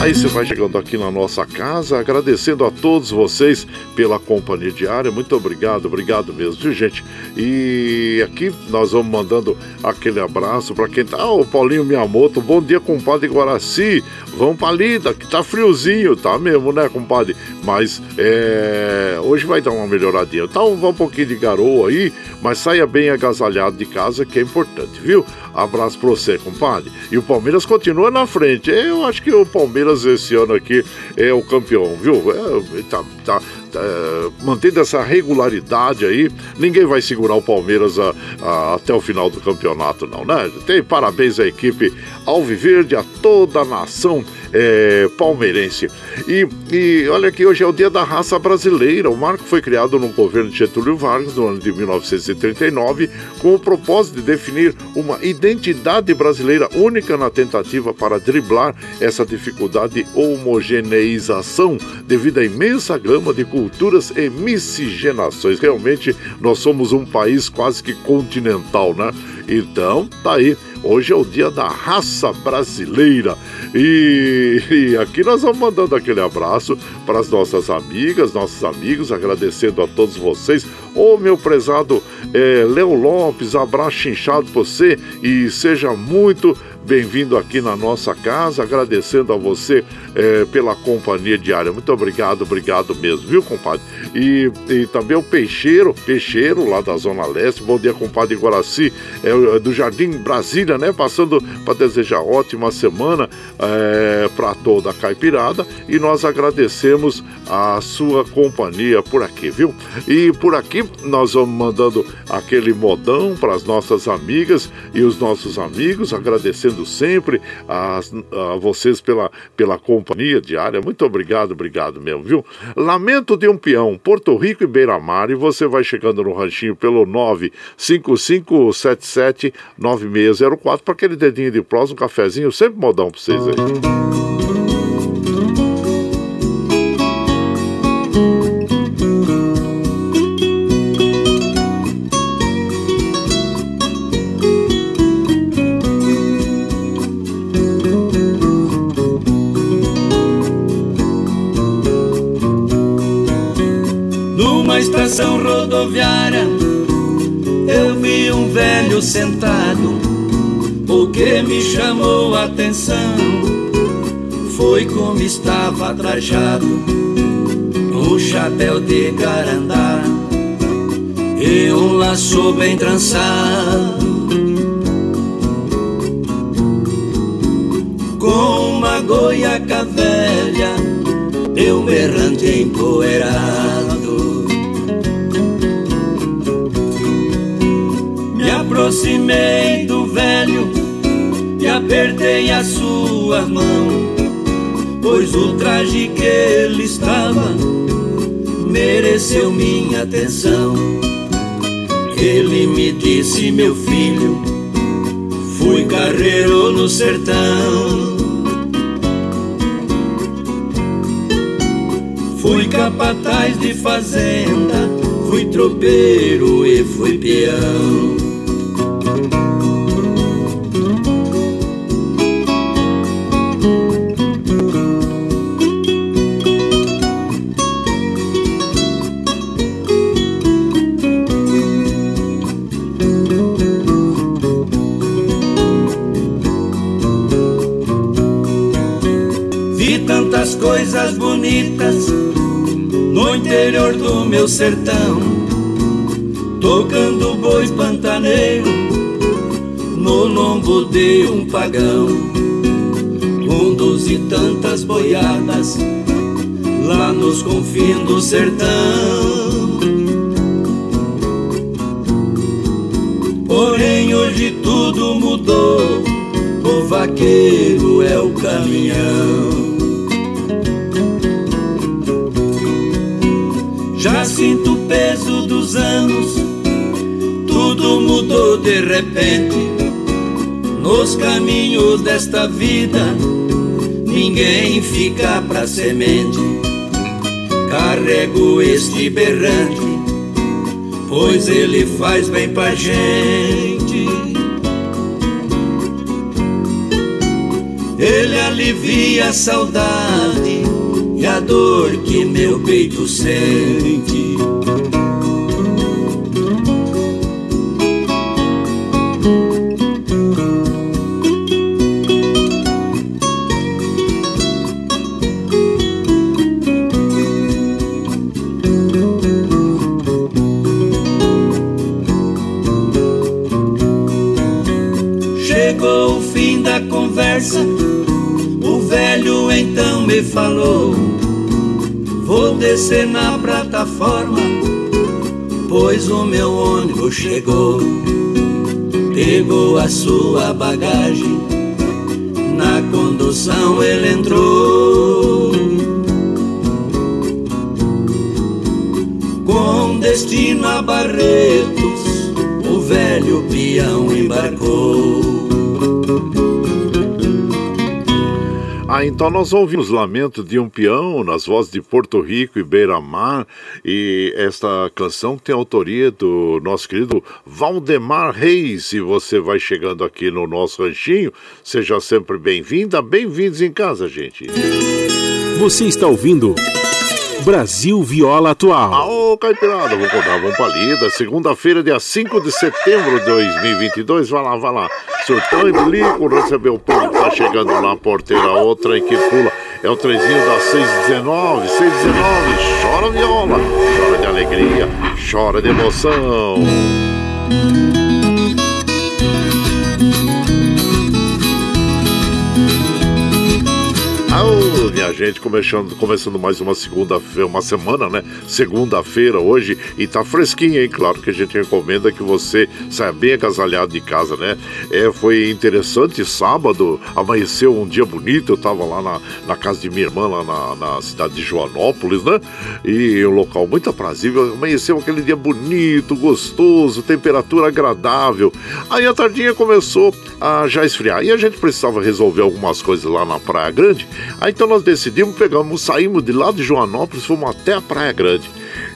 Aí você vai chegando aqui na nossa casa, agradecendo a todos vocês pela companhia diária. Muito obrigado, obrigado mesmo, viu, gente? E aqui nós vamos mandando aquele abraço para quem tá. Ah, o Paulinho Miyamoto, bom dia, compadre Guaraci. Vamos pra lida, que tá friozinho, tá mesmo, né, compadre? Mas é, hoje vai dar uma melhoradinha. Tá um, um pouquinho de garoa aí, mas saia bem agasalhado de casa, que é importante, viu? Abraço pra você, compadre. E o Palmeiras continua na frente. Eu acho que o Palmeiras esse ano aqui é o campeão, viu? É, tá, tá, é, mantendo essa regularidade aí, ninguém vai segurar o Palmeiras a, a, até o final do campeonato, não, né? Tem parabéns à equipe Alviverde, a toda a nação é, palmeirense. E, e olha que hoje é o dia da raça brasileira. O marco foi criado no governo de Getúlio Vargas no ano de 1939 com o propósito de definir uma identidade brasileira única na tentativa para driblar essa dificuldade de homogeneização devido à imensa gama de culturas e miscigenações. Realmente nós somos um país quase que continental, né? Então, tá aí. Hoje é o dia da raça brasileira. E, e, aqui nós vamos mandando aquele abraço para as nossas amigas, nossos amigos, agradecendo a todos vocês. Ô meu prezado é, Léo Lopes, abraço inchado para você e seja muito bem-vindo aqui na nossa casa, agradecendo a você é, pela companhia diária. Muito obrigado, obrigado mesmo, viu, compadre? E, e também o Peixeiro, Peixeiro, lá da Zona Leste. Bom dia, compadre Guaraci, é, do Jardim Brasília, né? Passando para desejar ótima semana é, para toda a caipirada e nós agradecemos a sua companhia por aqui, viu? E por aqui nós vamos mandando aquele modão para as nossas amigas e os nossos amigos, agradecendo sempre a, a vocês pela, pela companhia diária. Muito obrigado, obrigado mesmo, viu? Lamento de um peão, Porto Rico e Beira-Mar, e você vai chegando no ranchinho pelo 955779604 para aquele dedinho de prós, um cafezinho, sempre modão para vocês aí. Estação rodoviária eu vi um velho sentado. O que me chamou a atenção foi como estava trajado, um chapéu de garandá e um laço bem trançado. Com uma goiaca velha, eu errante empoeirado. Aproximei do velho e apertei a sua mão, pois o traje que ele estava mereceu minha atenção. Ele me disse, meu filho, fui carreiro no sertão. Fui capataz de fazenda, fui tropeiro e fui peão. Coisas bonitas no interior do meu sertão, tocando boi pantaneiro no lombo de um pagão. Conduzi tantas boiadas lá nos confins do sertão. Porém, hoje tudo mudou. O vaqueiro é o caminhão. Sinto o peso dos anos, tudo mudou de repente. Nos caminhos desta vida, ninguém fica pra semente. Carrego este berrante, pois ele faz bem pra gente. Ele alivia a saudade e a dor que meu peito sente. Chegou o fim da conversa, o velho então me falou Vou descer na plataforma, pois o meu ônibus chegou. Pegou a sua bagagem na condução ele entrou. Com destino a Barretos, o velho peão embarcou. Ah, então nós ouvimos Lamento de um Peão nas vozes de Porto Rico e Beira Mar. E esta canção tem autoria do nosso querido Valdemar Reis. E você vai chegando aqui no nosso ranchinho, seja sempre bem-vinda, bem-vindos em casa, gente. Você está ouvindo. Brasil Viola Atual. Aô, Caipirada, vou contar, vamos pra lida. Segunda-feira, dia 5 de setembro de 2022. Vai lá, vai lá. Surtão e Bilico recebeu o povo tá chegando lá, porteira, outra e que pula. É o trezinho das 619, 619. Chora viola, chora de alegria, chora de emoção. Minha gente, começando, começando mais uma segunda-feira, uma semana, né? Segunda-feira hoje e tá fresquinho, hein? Claro que a gente recomenda que você saia bem agasalhado de casa, né? É, foi interessante, sábado amanheceu um dia bonito, eu tava lá na, na casa de minha irmã, lá na, na cidade de Joanópolis, né? E um local muito aprazível, amanheceu aquele dia bonito, gostoso, temperatura agradável. Aí a tardinha começou a já esfriar e a gente precisava resolver algumas coisas lá na Praia Grande. Aí então nós decidimos, pegamos, saímos de lá de Joanópolis, fomos até a Praia Grande.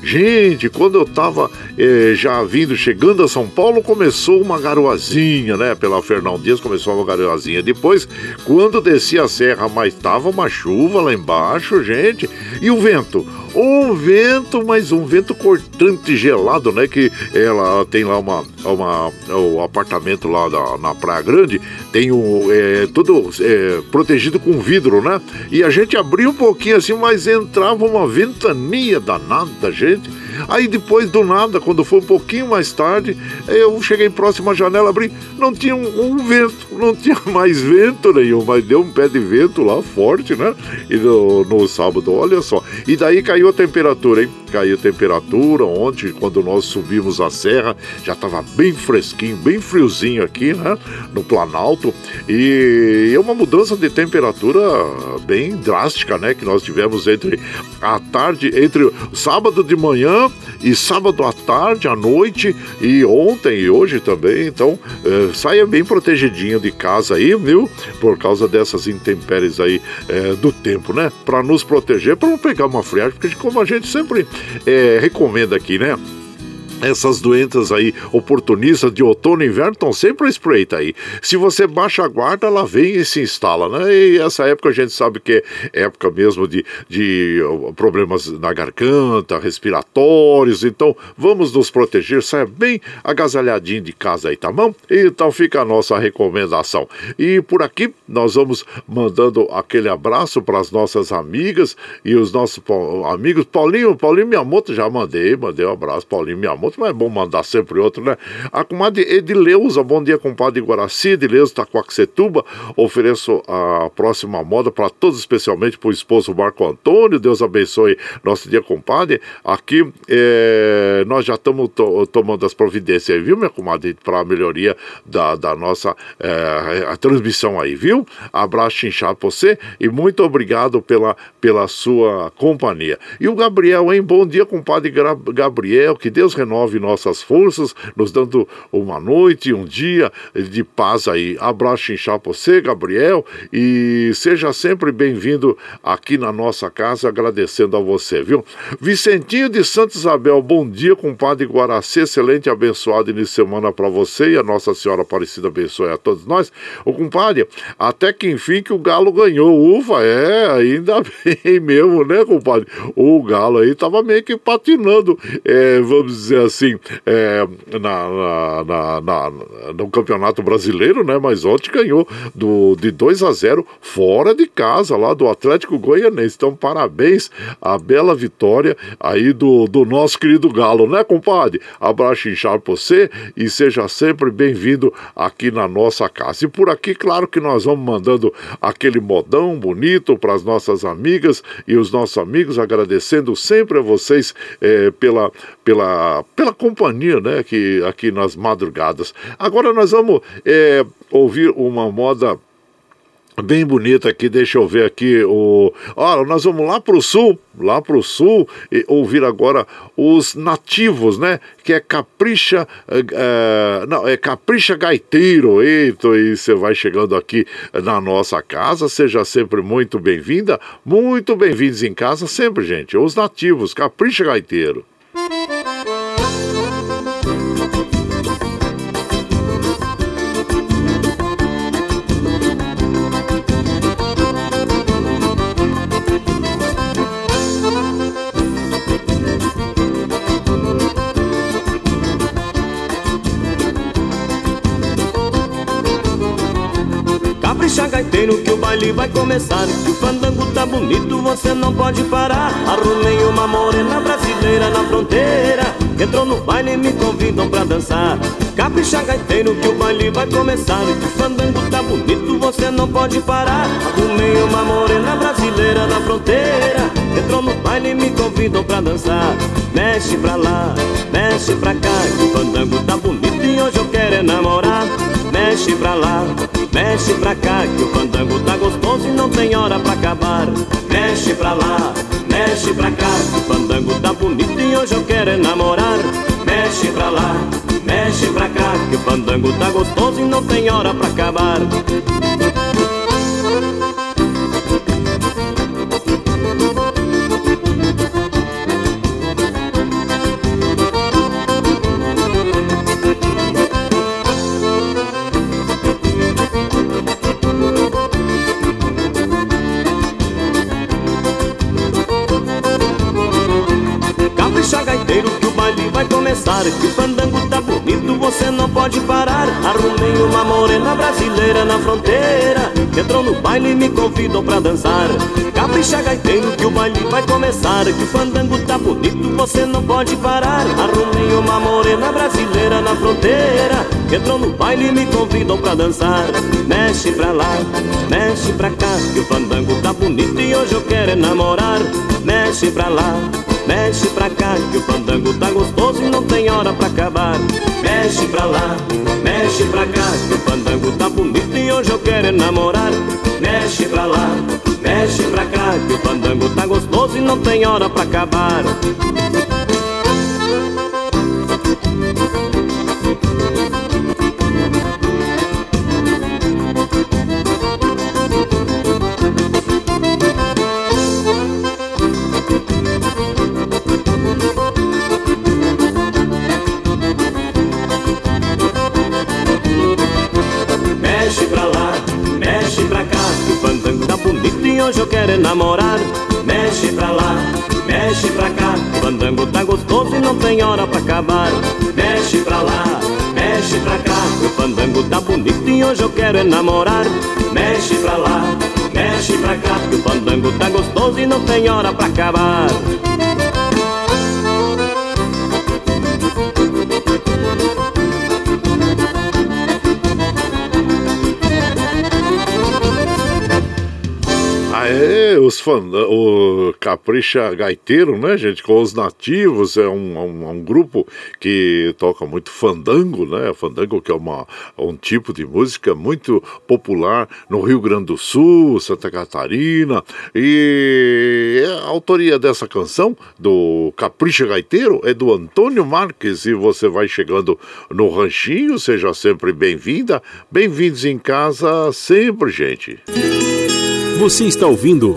Gente, quando eu tava eh, já vindo, chegando a São Paulo, começou uma garoazinha, né? Pela Fernão Dias começou uma garoazinha. Depois, quando desci a serra, mas tava uma chuva lá embaixo, gente. E o vento? Um vento, mas um vento cortante gelado, né? Que ela tem lá uma, uma o apartamento lá da, na Praia Grande, tem o é, tudo é, protegido com vidro, né? E a gente abriu um pouquinho assim, mas entrava uma ventania danada, gente. Aí depois do nada, quando foi um pouquinho mais tarde, eu cheguei próximo à janela, abri, não tinha um, um, vento, não [LAUGHS] tinha mais vento nenhum, mas deu um pé de vento lá forte, né? E no, no sábado, olha só. E daí caiu a temperatura, hein? Caiu temperatura ontem, quando nós subimos a serra, já estava bem fresquinho, bem friozinho aqui, né? No Planalto. E é uma mudança de temperatura bem drástica, né? Que nós tivemos entre a tarde, entre sábado de manhã e sábado à tarde, à noite e ontem e hoje também. Então, é, saia bem protegidinho de casa aí, viu? Por causa dessas intempéries aí é, do tempo, né? Para nos proteger, para não pegar uma friagem, porque como a gente sempre é, recomenda aqui, né? Essas doenças aí oportunistas de outono e inverno estão sempre à espreita aí. Se você baixa a guarda, ela vem e se instala, né? E essa época a gente sabe que é época mesmo de, de problemas na garganta, respiratórios, então vamos nos proteger, saia bem agasalhadinho de casa aí, tá bom? Então fica a nossa recomendação. E por aqui nós vamos mandando aquele abraço para as nossas amigas e os nossos amigos. Paulinho, Paulinho Miyamoto, já mandei, mandei um abraço, Paulinho Miyamoto outro, mas é bom mandar sempre outro, né? A comadre Edileuza, bom dia, compadre Guaraci, Edileuza, Taquacetuba, ofereço a próxima moda para todos, especialmente para o esposo Marco Antônio, Deus abençoe nosso dia, compadre. Aqui é, nós já estamos to tomando as providências viu, minha comadre, para a melhoria da, da nossa é, a transmissão aí, viu? Abraço inchado para você e muito obrigado pela, pela sua companhia. E o Gabriel, hein? Bom dia, compadre Gabriel, que Deus renove renove nossas forças, nos dando uma noite, um dia de paz aí. Abraço inchado você, Gabriel, e seja sempre bem-vindo aqui na nossa casa, agradecendo a você, viu? Vicentinho de Santa Isabel, bom dia, compadre Guaraci, excelente, abençoado início de semana para você e a Nossa Senhora Aparecida abençoe a todos nós. O compadre, até que enfim que o Galo ganhou, ufa, é, ainda [LAUGHS] bem mesmo, né, compadre? O Galo aí tava meio que patinando, é, vamos dizer assim, é, na, na, na, no Campeonato Brasileiro, né? Mas ontem ganhou do, de 2 a 0 fora de casa, lá do Atlético Goianense. Então, parabéns a bela vitória aí do, do nosso querido Galo, né, compadre? Abraço inchado pra você e seja sempre bem-vindo aqui na nossa casa. E por aqui, claro que nós vamos mandando aquele modão bonito para as nossas amigas e os nossos amigos, agradecendo sempre a vocês é, pela, pela, pela companhia, né, aqui, aqui nas madrugadas. Agora nós vamos é, ouvir uma moda bem bonita aqui, deixa eu ver aqui o. Olha, nós vamos lá pro sul, lá pro sul, e ouvir agora os nativos, né? Que é Capricha. É, não, é Capricha Gaiteiro. Eita, e você vai chegando aqui na nossa casa, seja sempre muito bem-vinda, muito bem-vindos em casa sempre, gente. Os nativos, Capricha Gaiteiro. Gaiteiro que o baile vai começar. Que o fandango tá bonito, você não pode parar. Arrumei uma morena brasileira na fronteira. Entrou no baile e me convidam pra dançar. Capricha gaiteiro que o baile vai começar. Que o fandango tá bonito, você não pode parar. Arrumei uma morena brasileira na fronteira. Entrou no baile e me convidam pra dançar. Mexe pra lá, mexe pra cá. Que o fandango tá bonito e hoje eu quero é namorar Mexe pra lá, mexe pra cá Que o fandango tá gostoso e não tem hora pra acabar. Mexe pra lá, mexe pra cá Que o fandango tá bonito e hoje eu quero é namorar. Mexe pra lá, mexe pra cá Que o fandango tá gostoso e não tem hora pra acabar começar. Que o fandango tá bonito, você não pode parar. Arrumei uma morena brasileira na fronteira. Entrou no baile e me convidou pra dançar. Capricha gaiteiro que o baile vai começar. Que o fandango tá bonito, você não pode parar. Arrumei uma morena brasileira na fronteira. Entrou no baile e me convidou pra dançar. Mexe pra lá, mexe pra cá. Que o fandango tá bonito e hoje eu quero é namorar. Mexe pra lá Mexe pra cá que o fandango tá gostoso e não tem hora pra acabar. Mexe pra lá, mexe pra cá que o fandango tá bonito e hoje eu quero é namorar. Mexe pra lá, mexe pra cá que o fandango tá gostoso e não tem hora pra acabar. Hoje eu quero é namorar. Mexe pra lá, mexe pra cá. O fandango tá gostoso e não tem hora pra acabar. Mexe pra lá, mexe pra cá. O fandango tá bonito e hoje eu quero é namorar. Mexe pra lá, mexe pra cá. O fandango tá gostoso e não tem hora pra acabar É, os fãs, o Capricha Gaiteiro, né, gente, com os nativos, é um, um, um, grupo que toca muito fandango, né, fandango que é uma, um tipo de música muito popular no Rio Grande do Sul, Santa Catarina, e a autoria dessa canção, do Capricha Gaiteiro, é do Antônio Marques, e você vai chegando no ranchinho, seja sempre bem-vinda, bem-vindos em casa sempre, gente. Você está ouvindo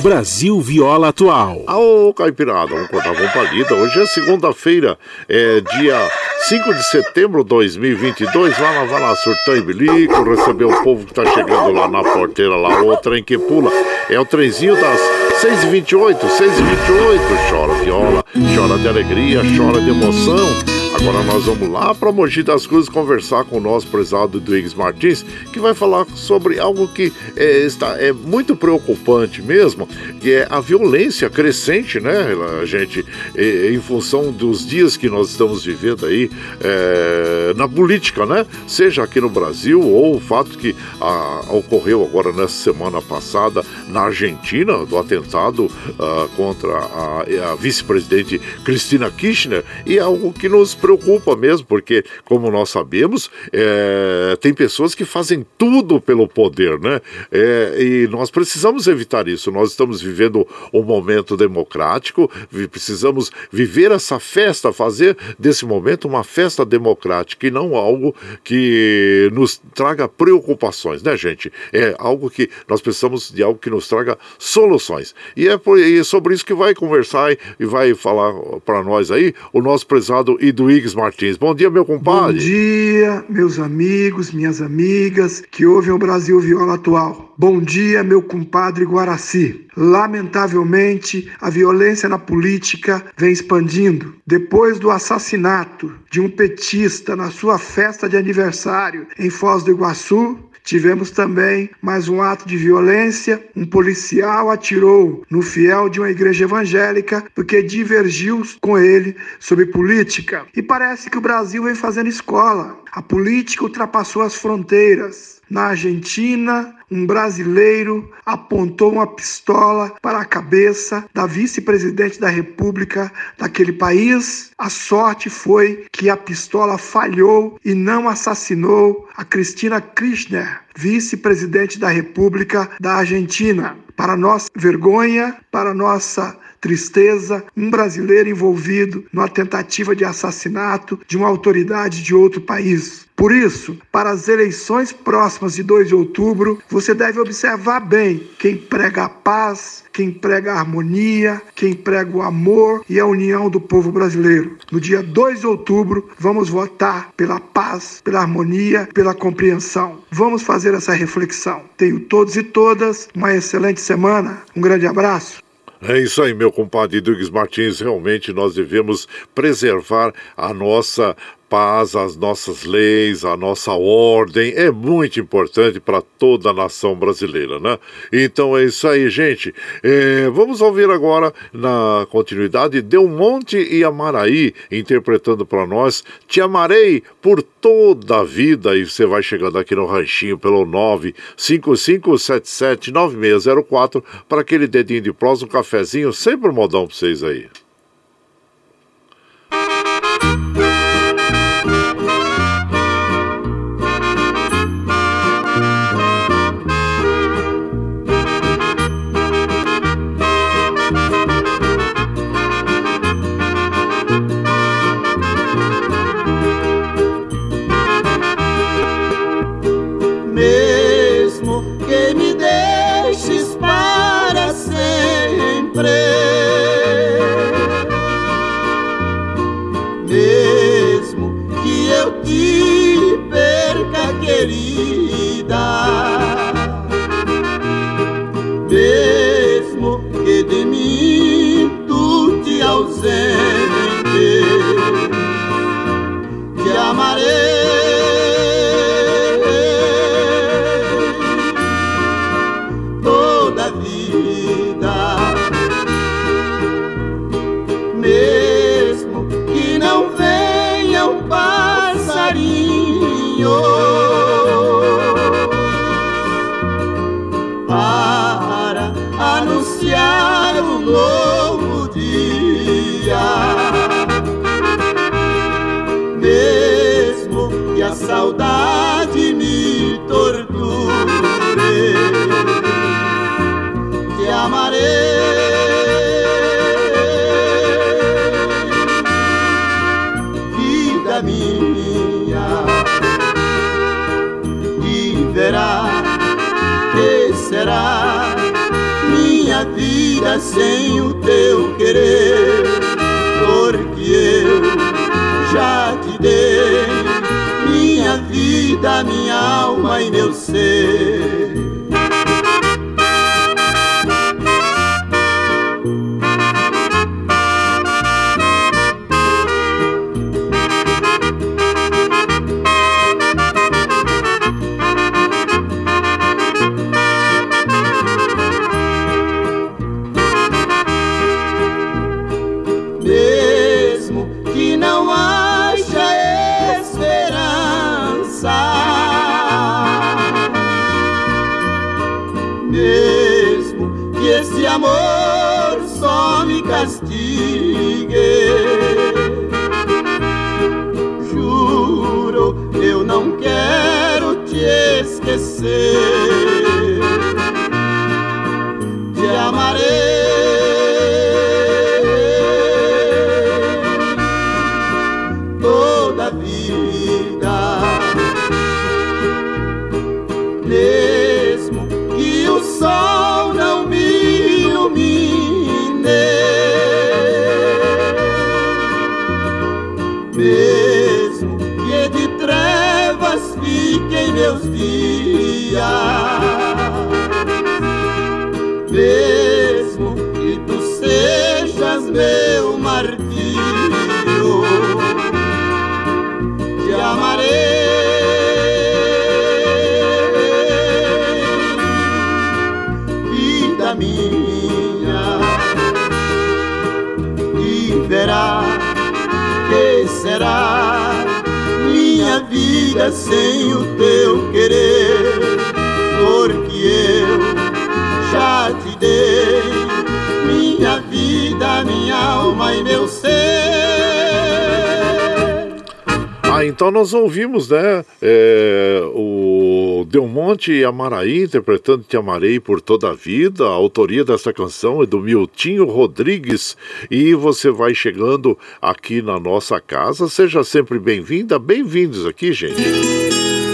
Brasil Viola Atual. Ô, Caipirada, vamos cortar uma palida. Hoje é segunda-feira, é dia 5 de setembro de 2022. Vai lá, vai lá, surtão e bilico, receber o povo que tá chegando lá na porteira, lá, o trem que pula. É o trenzinho das 6h28, 6h28. Chora viola, chora de alegria, chora de emoção. Agora nós vamos lá para Mogi das Cruzes conversar com o nosso prezado Duígues Martins, que vai falar sobre algo que é, está, é muito preocupante mesmo, que é a violência crescente, né, gente, em função dos dias que nós estamos vivendo aí é, na política, né? Seja aqui no Brasil ou o fato que a, ocorreu agora nessa semana passada na Argentina, do atentado ah, contra a, a vice-presidente Cristina Kirchner, e é algo que nos preocupa preocupa mesmo, porque, como nós sabemos, é, tem pessoas que fazem tudo pelo poder, né? É, e nós precisamos evitar isso. Nós estamos vivendo um momento democrático, precisamos viver essa festa, fazer desse momento uma festa democrática e não algo que nos traga preocupações, né, gente? É algo que nós precisamos de algo que nos traga soluções. E é por, e sobre isso que vai conversar e vai falar para nós aí o nosso prezado Iduígues Martins. Bom dia, meu compadre. Bom dia, meus amigos, minhas amigas que ouvem o Brasil Viola Atual. Bom dia, meu compadre Guaraci. Lamentavelmente, a violência na política vem expandindo. Depois do assassinato de um petista na sua festa de aniversário em Foz do Iguaçu, Tivemos também mais um ato de violência. Um policial atirou no fiel de uma igreja evangélica porque divergiu com ele sobre política. E parece que o Brasil vem fazendo escola. A política ultrapassou as fronteiras. Na Argentina, um brasileiro apontou uma pistola para a cabeça da vice-presidente da República daquele país. A sorte foi que a pistola falhou e não assassinou a Cristina Kirchner, vice-presidente da República da Argentina. Para nossa vergonha, para nossa tristeza, um brasileiro envolvido numa tentativa de assassinato de uma autoridade de outro país. Por isso, para as eleições próximas de 2 de outubro, você deve observar bem quem prega a paz, quem prega a harmonia, quem prega o amor e a união do povo brasileiro. No dia 2 de outubro, vamos votar pela paz, pela harmonia, pela compreensão. Vamos fazer essa reflexão. Tenho todos e todas uma excelente semana. Um grande abraço. É isso aí, meu compadre Douglas Martins. Realmente nós devemos preservar a nossa paz, as nossas leis, a nossa ordem é muito importante para toda a nação brasileira, né? Então é isso aí, gente. É, vamos ouvir agora, na continuidade, Del Monte e Amaraí interpretando para nós Te Amarei por toda a vida. E você vai chegando aqui no ranchinho pelo 955779604 para aquele dedinho de prós, um cafezinho, sempre um modão para vocês aí. Vida sem o teu querer, porque eu já te dei minha vida, minha alma e meu ser. Ah, então nós ouvimos, né, é, o Delmonte e Amaraí interpretando Te Amarei por Toda a Vida. A autoria dessa canção é do Miltinho Rodrigues. E você vai chegando aqui na nossa casa. Seja sempre bem-vinda, bem-vindos aqui, gente.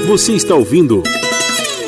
Você está ouvindo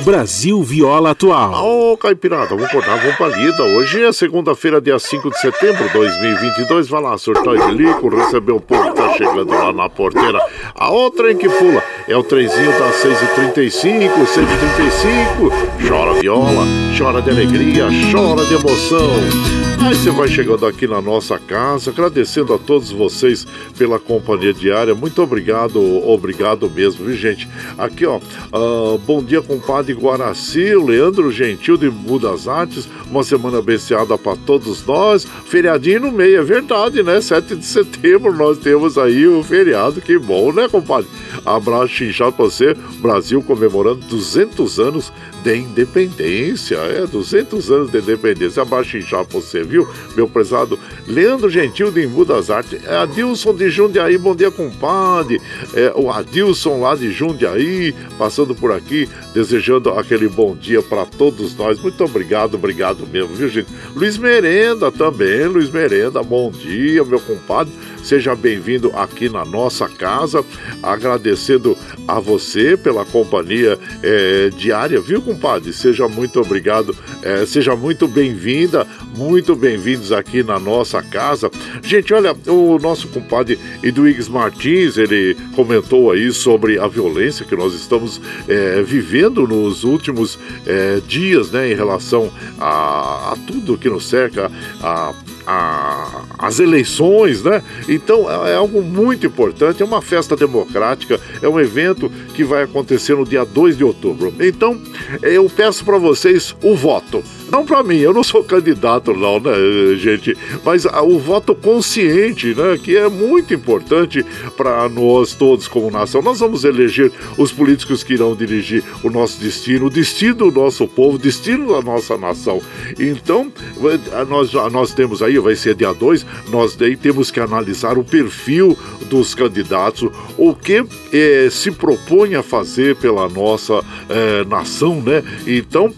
Brasil Viola Atual. Ô, oh, Caipirada, vamos acordar, vamos pra lida. Hoje é segunda-feira, dia 5 de setembro de 2022. Vai lá, surtar e bilico, receber o povo que tá chegando lá na porteira. A outra em que pula é o trenzinho das 6h35, 6h35. Chora viola, chora de alegria, chora de emoção. Aí você vai chegando aqui na nossa casa, agradecendo a todos vocês pela companhia diária. Muito obrigado, obrigado mesmo, viu, gente? Aqui, ó, uh, bom dia, compadre Guaraci, Leandro Gentil de Budas Artes. Uma semana abençoada para todos nós. Feriadinho no meio, é verdade, né? 7 de setembro nós temos aí o feriado, que bom, né, compadre? Abraço inchado para você. Brasil comemorando 200 anos de independência. É, 200 anos de independência. Inchado para você, viu? Meu prezado Leandro Gentil de Embu das Artes. É, Adilson de Jundiaí, bom dia, compadre. É, o Adilson lá de Jundiaí, passando por aqui, desejando aquele bom dia para todos nós. Muito obrigado, obrigado mesmo, viu, gente? Luiz Merenda também, Luiz Merenda, bom dia, meu compadre. Seja bem-vindo aqui na nossa casa, agradecendo a você pela companhia é, diária, viu, compadre? Seja muito obrigado, é, seja muito bem-vinda, muito bem-vindos aqui na nossa casa. Gente, olha, o nosso compadre Edwigs Martins, ele comentou aí sobre a violência que nós estamos é, vivendo nos últimos é, dias, né, em relação a, a tudo que nos cerca, a a, as eleições, né? Então é, é algo muito importante, é uma festa democrática, é um evento que vai acontecer no dia 2 de outubro. Então eu peço para vocês o voto. Não para mim, eu não sou candidato não, né, gente? Mas o voto consciente, né, que é muito importante para nós todos como nação. Nós vamos eleger os políticos que irão dirigir o nosso destino, o destino do nosso povo, o destino da nossa nação. Então, nós, nós temos aí, vai ser dia 2, nós daí temos que analisar o perfil dos candidatos, o que eh, se propõe a fazer pela nossa eh, nação, né? Então,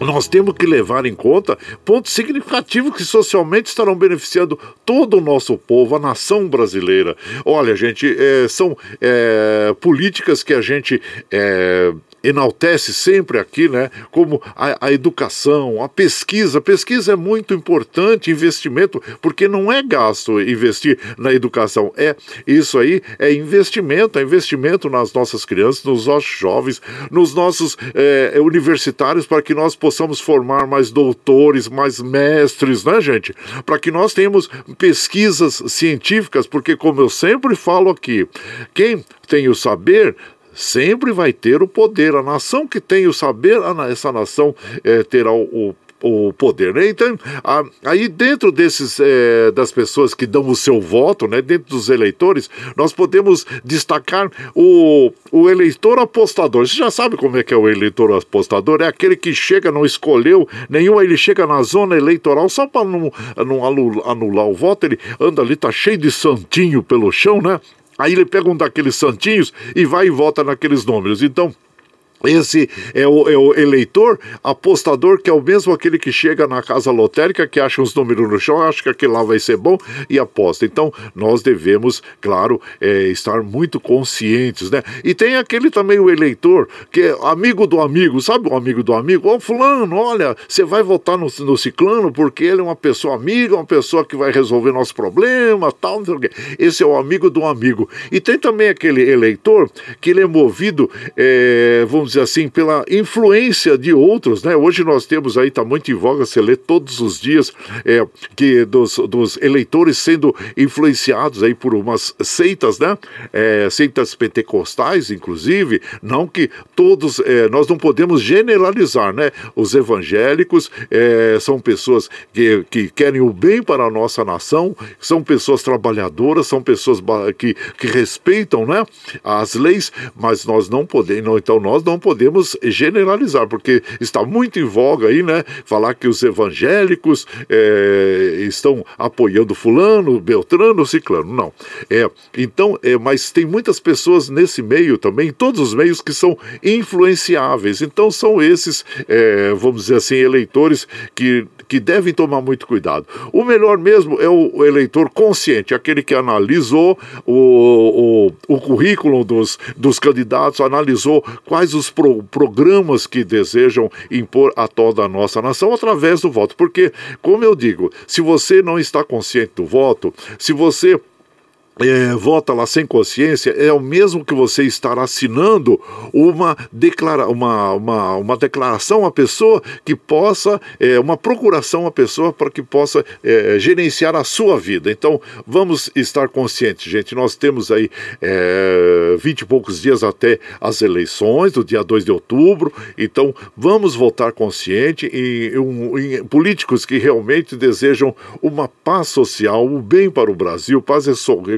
nós temos que levar em conta pontos significativos que socialmente estarão beneficiando todo o nosso povo, a nação brasileira. Olha, gente, é, são é, políticas que a gente é, enaltece sempre aqui, né? Como a, a, educação, a pesquisa. Pesquisa é muito importante, investimento, porque não é gasto investir na educação. É isso aí, é investimento, é investimento nas nossas crianças, nos nossos jovens, nos nossos é, universitários, para que nós possamos formar mais doutores, mais mestres, né, gente? Para que nós tenhamos pesquisas científicas, porque, como eu sempre falo aqui, quem tem o saber sempre vai ter o poder. A nação que tem o saber, essa nação é, terá o, o poder, né? Então, aí dentro desses é, das pessoas que dão o seu voto, né? Dentro dos eleitores, nós podemos destacar o, o eleitor apostador. Você já sabe como é que é o eleitor apostador? É aquele que chega, não escolheu nenhum, ele chega na zona eleitoral só para não, não anular o voto, ele anda ali, tá cheio de santinho pelo chão, né? Aí ele pega um daqueles santinhos e vai e volta naqueles números. Então, esse é o, é o, eleitor apostador, que é o mesmo aquele que chega na casa lotérica, que acha uns números no chão, acha que aquele lá vai ser bom e aposta. Então, nós devemos, claro, é, estar muito conscientes, né? E tem aquele também, o eleitor, que é amigo do amigo, sabe o amigo do amigo? Ó, oh, fulano, olha, você vai votar no, no ciclano porque ele é uma pessoa amiga, uma pessoa que vai resolver nosso problema, tal, não sei o quê. Esse é o amigo do amigo. E tem também aquele eleitor que ele é movido, é, vamos dizer assim, pela influência de outros, né? Hoje nós temos aí, está muito em voga, você lê todos os dias é, que dos, dos eleitores sendo influenciados aí por umas seitas, né? É, seitas pentecostais, inclusive, não que todos, é, nós não podemos generalizar, né? Os evangélicos é, são pessoas que, que querem o bem para a nossa nação, são pessoas trabalhadoras, são pessoas que, que respeitam, né? As leis, mas nós não podemos, então nós não podemos generalizar, porque está muito em voga aí, né? Falar que os evangélicos é, estão apoiando fulano, Beltrano, Ciclano. Não. É, então, é, mas tem muitas pessoas nesse meio também, todos os meios que são influenciáveis. Então são esses, é, vamos dizer assim, eleitores que que devem tomar muito cuidado. O melhor mesmo é o eleitor consciente, aquele que analisou o, o, o currículo dos, dos candidatos, analisou quais os pro, programas que desejam impor a toda a nossa nação através do voto. Porque, como eu digo, se você não está consciente do voto, se você é, vota lá sem consciência é o mesmo que você estar assinando uma, declara uma, uma, uma declaração à pessoa que possa, é, uma procuração à pessoa para que possa é, gerenciar a sua vida. Então, vamos estar conscientes, gente. Nós temos aí é, vinte e poucos dias até as eleições, do dia 2 de outubro. Então, vamos votar consciente em, em, em políticos que realmente desejam uma paz social, o um bem para o Brasil, paz e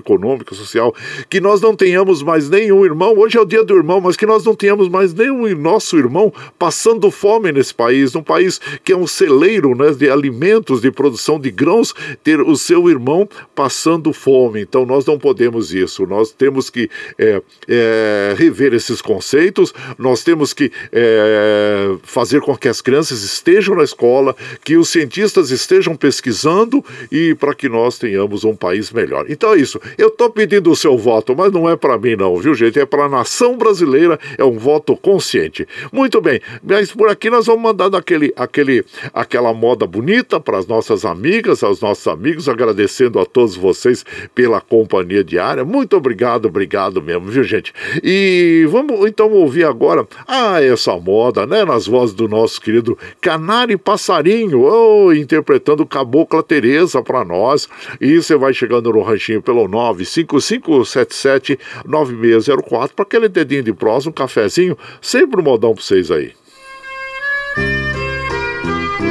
econômica, social, que nós não tenhamos mais nenhum irmão, hoje é o dia do irmão, mas que nós não tenhamos mais nenhum nosso irmão passando fome nesse país, num país que é um celeiro né, de alimentos, de produção de grãos, ter o seu irmão passando fome. Então nós não podemos isso, nós temos que é, é, rever esses conceitos, nós temos que é, fazer com que as crianças estejam na escola, que os cientistas estejam pesquisando e para que nós tenhamos um país melhor. Então é isso. Eu estou pedindo o seu voto, mas não é para mim não, viu gente? É para a nação brasileira, é um voto consciente. Muito bem, mas por aqui nós vamos mandando aquele, aquele, aquela moda bonita para as nossas amigas, aos nossos amigos, agradecendo a todos vocês pela companhia diária. Muito obrigado, obrigado mesmo, viu gente? E vamos então ouvir agora, ah, essa moda, né? Nas vozes do nosso querido Canário Passarinho, oh, interpretando Cabocla Tereza para nós. E você vai chegando no ranchinho pelo 9 955779604 para aquele dedinho de prosa, um cafezinho, sempre um modão para vocês aí.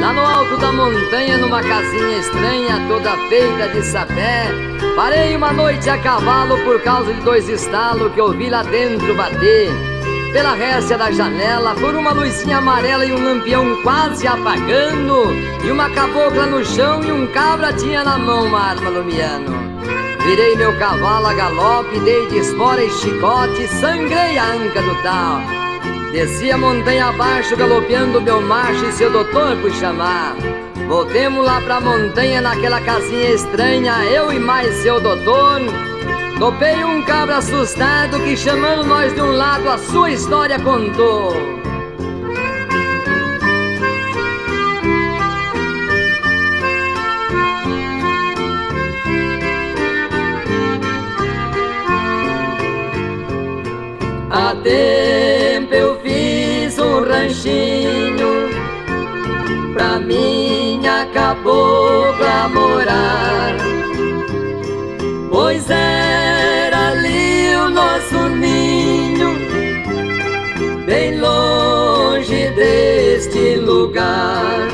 Lá no alto da montanha, numa casinha estranha, toda feita de sapé, parei uma noite a cavalo por causa de dois estalos que ouvi lá dentro bater. Pela récia da janela, por uma luzinha amarela e um lampião quase apagando, e uma cabocla no chão e um cabra tinha na mão uma arma lumiano. Virei meu cavalo a galope, dei de espora e chicote, sangrei a anca do tal. Desci a montanha abaixo, galopeando meu macho e seu doutor fui chamar. Voltemos lá pra montanha, naquela casinha estranha, eu e mais seu doutor. Topei um cabra assustado que chamando nós de um lado a sua história contou. Há tempo eu fiz um ranchinho. Pra minha cabocla morar, pois era ali o nosso ninho, bem longe deste lugar,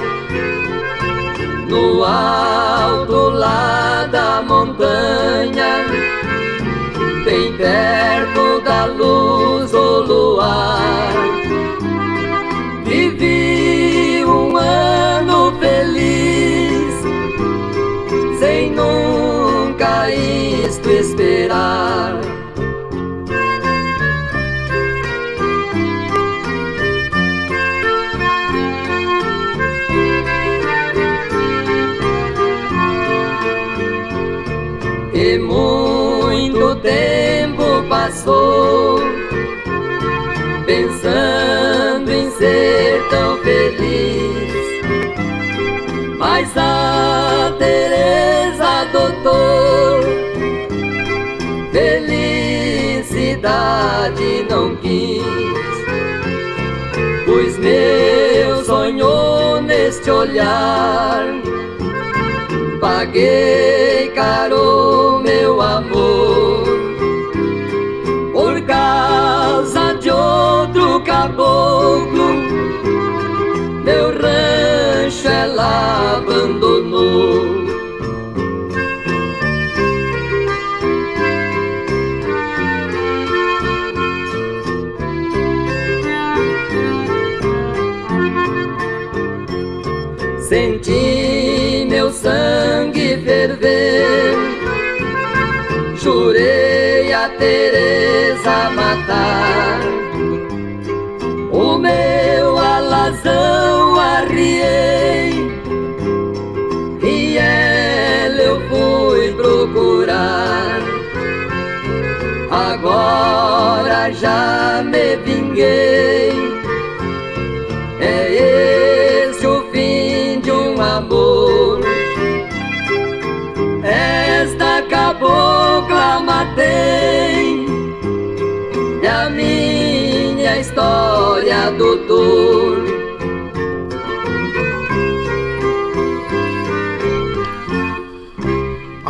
no alto lá da montanha, bem perto da luz esperar. E muito tempo passou pensando em ser tão feliz, mas a Teresa adotou felicidade não quis. Pois meu sonhou neste olhar paguei caro meu amor por causa de outro caboclo. Meu rancho ela abandonou. Teresa matar. O meu alazão arriei e ela eu fui procurar. Agora já me vinguei. História, doutor.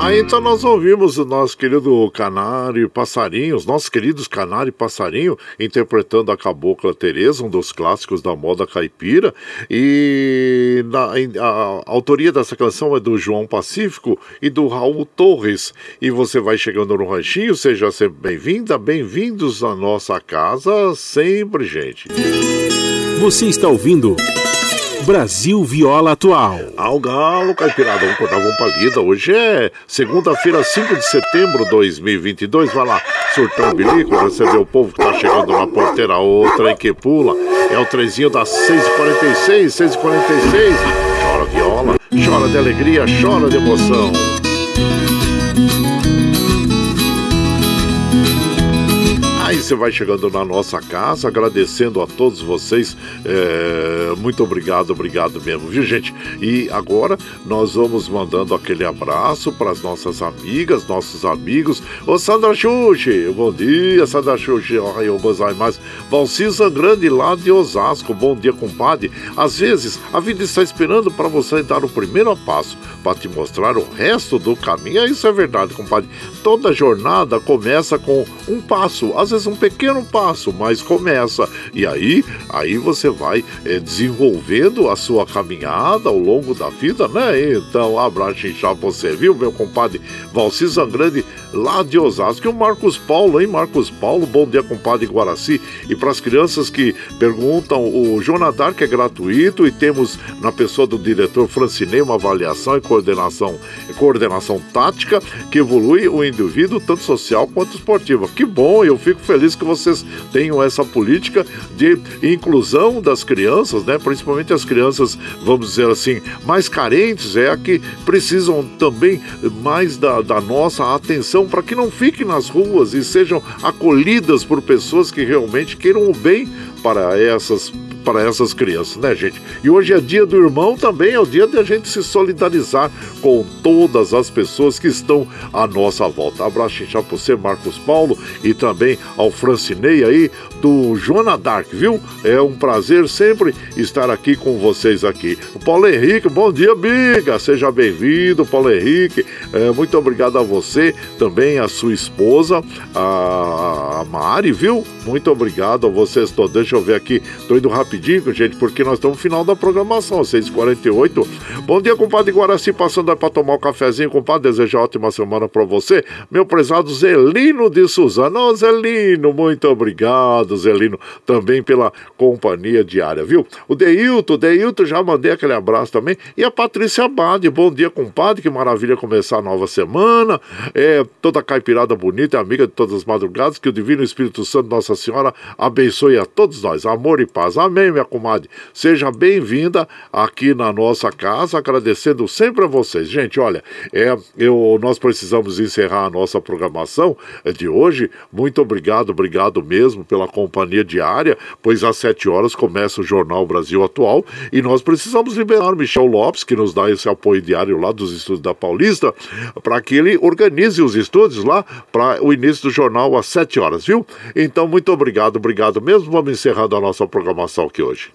Aí então nós ouvimos o nosso querido Canário Passarinho, os nossos queridos Canário Passarinho, interpretando a Cabocla Teresa, um dos clássicos da moda caipira. E na, a autoria dessa canção é do João Pacífico e do Raul Torres. E você vai chegando no ranchinho, seja sempre bem-vinda, bem-vindos à nossa casa, sempre, gente. Você está ouvindo. Brasil Viola Atual. Ao galo, caipirada, vamos cortar uma palida. Hoje é segunda-feira, 5 de setembro de 2022. Vai lá, surtão bilico, receber o povo que tá chegando na porteira. Outra em que pula. É o trezinho das 6h46, 6h46. Chora viola, chora de alegria, chora de emoção. Você vai chegando na nossa casa, agradecendo a todos vocês. É, muito obrigado, obrigado mesmo, viu, gente? E agora nós vamos mandando aquele abraço para as nossas amigas, nossos amigos. Ô Sandra Xuxi, bom dia, Sandra Xuxi. Ohio mais. Valcisa Grande lá de Osasco, bom dia, compadre. Às vezes a vida está esperando para você dar o primeiro passo para te mostrar o resto do caminho. Isso é verdade, compadre. Toda jornada começa com um passo, às vezes um pequeno passo, mas começa. E aí, aí você vai é, desenvolvendo a sua caminhada ao longo da vida, né? Então, abraço inchado você, viu, meu compadre Valci Zangrande, lá de Osasco. E o Marcos Paulo, hein, Marcos Paulo? Bom dia, compadre Guaraci. E para as crianças que perguntam, o Jonadar, que é gratuito, e temos na pessoa do diretor Francinei uma avaliação e coordenação, coordenação tática que evolui o indivíduo, tanto social quanto esportivo. Que bom, eu fico feliz que vocês tenham essa política de inclusão das crianças, né? Principalmente as crianças, vamos dizer assim, mais carentes, é a que precisam também mais da, da nossa atenção para que não fiquem nas ruas e sejam acolhidas por pessoas que realmente queiram o bem para essas para essas crianças, né, gente? E hoje é dia do irmão também, é o dia de a gente se solidarizar com todas as pessoas que estão à nossa volta. Abraço já para você, Marcos Paulo, e também ao Francinei aí do Joana Dark, viu? É um prazer sempre estar aqui com vocês aqui. O Paulo Henrique, bom dia, biga! Seja bem-vindo, Paulo Henrique. É, muito obrigado a você, também a sua esposa, a, a Mari, viu? Muito obrigado a vocês todos. Deixa eu ver aqui, tô indo rapidinho, gente, porque nós estamos no final da programação, 6h48. Bom dia, compadre Guaraci, passando aí para tomar um cafezinho, compadre. Desejo ótima semana para você. Meu prezado Zelino de Suzano. Ô, Zelino, muito obrigado, Zelino, também pela companhia diária, viu? O Deilton, Deilton, já mandei aquele abraço também. E a Patrícia Abade, bom dia, compadre, que maravilha começar a nova semana. É, toda caipirada bonita, amiga de todas as madrugadas, que o Divino Espírito Santo, Nossa Senhora, abençoe a todos nós. Amor e paz. Amém bem, minha comadre? Seja bem-vinda aqui na nossa casa, agradecendo sempre a vocês. Gente, olha, é, eu, nós precisamos encerrar a nossa programação de hoje. Muito obrigado, obrigado mesmo pela companhia diária, pois às sete horas começa o Jornal Brasil Atual e nós precisamos liberar o Michel Lopes, que nos dá esse apoio diário lá dos estudos da Paulista, para que ele organize os estúdios lá para o início do jornal às sete horas, viu? Então, muito obrigado, obrigado mesmo. Vamos encerrando a nossa programação aqui hoje.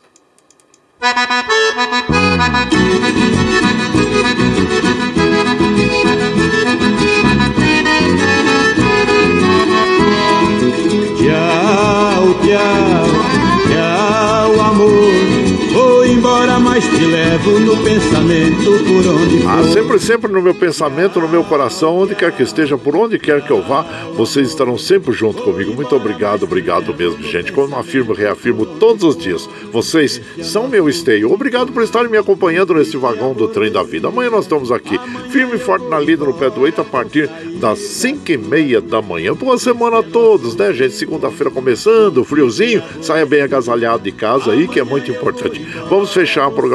Tchau, mas te levo no pensamento por onde for. Ah, sempre, sempre no meu pensamento, no meu coração, onde quer que esteja, por onde quer que eu vá, vocês estarão sempre junto comigo. Muito obrigado, obrigado mesmo, gente. Como afirmo, reafirmo todos os dias, vocês são meu esteio. Obrigado por estarem me acompanhando nesse vagão do trem da vida. Amanhã nós estamos aqui, firme e forte na lida, no pé do eito, a partir das 5 e meia da manhã. Boa semana a todos, né, gente? Segunda-feira começando, friozinho, saia bem agasalhado de casa aí, que é muito importante. Vamos Vamos fechar a programação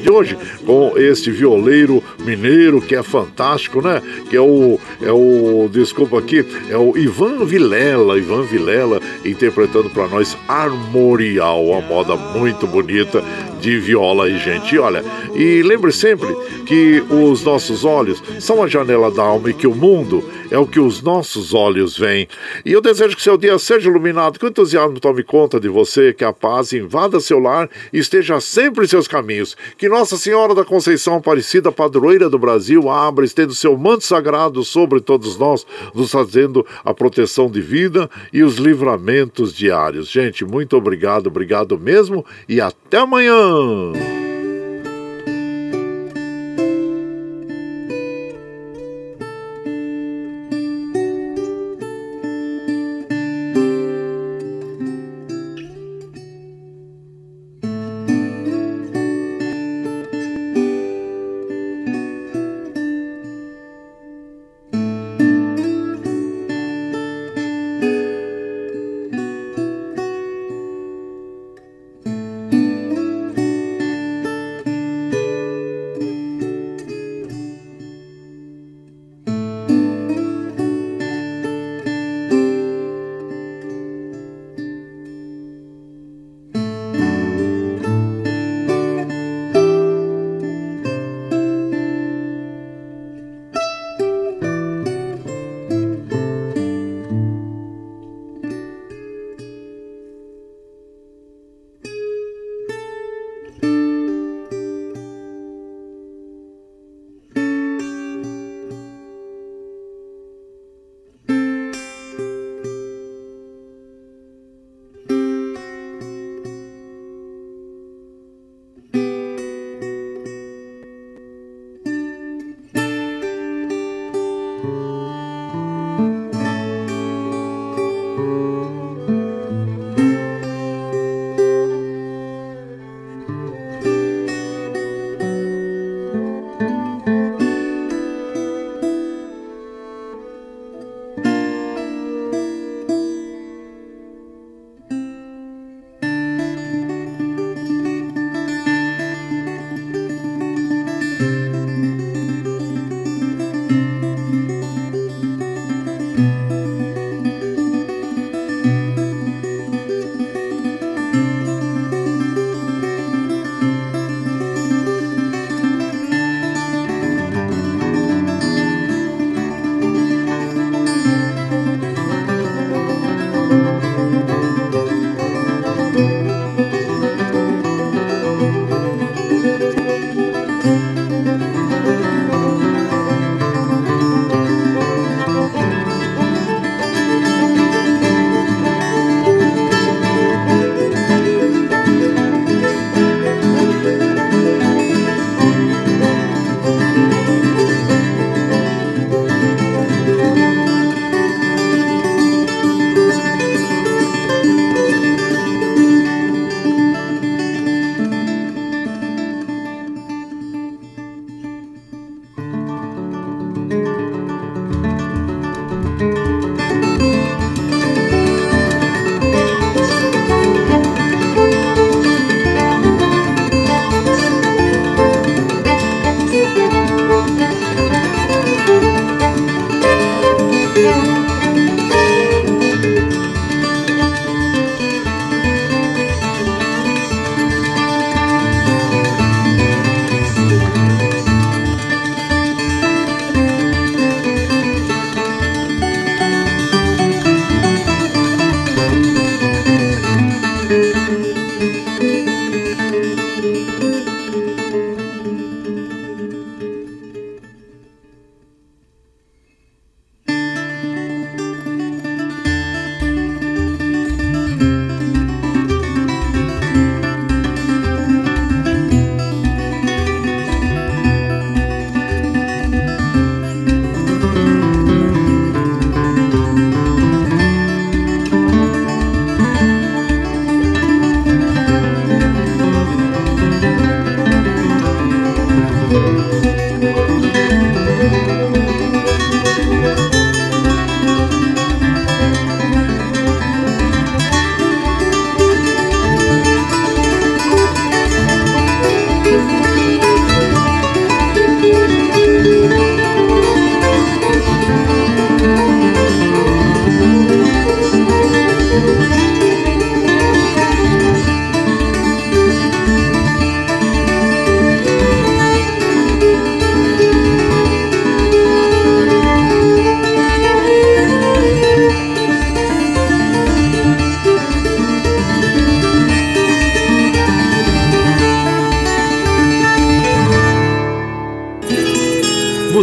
de hoje com este violeiro mineiro que é fantástico, né? Que é o, é o, desculpa aqui, é o Ivan Vilela, Ivan Vilela interpretando para nós Armorial, uma moda muito bonita de viola aí, gente. E olha, e lembre sempre que os nossos olhos são a janela da alma e que o mundo é o que os nossos olhos veem. E eu desejo que seu dia seja iluminado, que o entusiasmo tome conta de você, que a paz invada seu lar e esteja sempre em seus caminhos. Que Nossa Senhora da Conceição Aparecida, padroeira do Brasil, abra, estenda o seu manto sagrado sobre todos nós, nos fazendo a proteção de vida e os livramentos diários. Gente, muito obrigado, obrigado mesmo e até amanhã!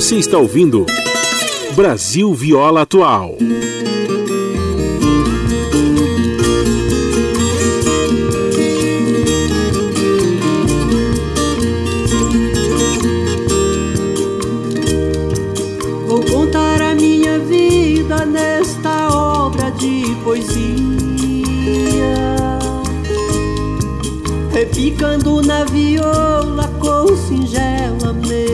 Você está ouvindo Brasil Viola Atual. Vou contar a minha vida nesta obra de poesia. Repicando na viola com singela melodia.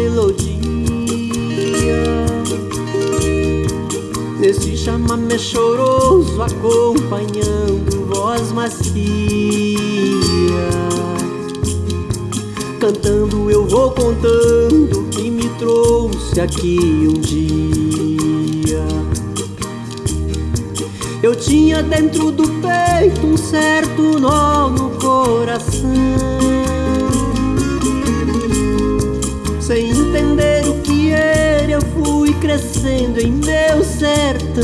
Nesse chamamé choroso acompanhando voz macia. Cantando eu vou contando que me trouxe aqui um dia. Eu tinha dentro do peito um certo nó no coração. Sem entender fui crescendo em meu sertão.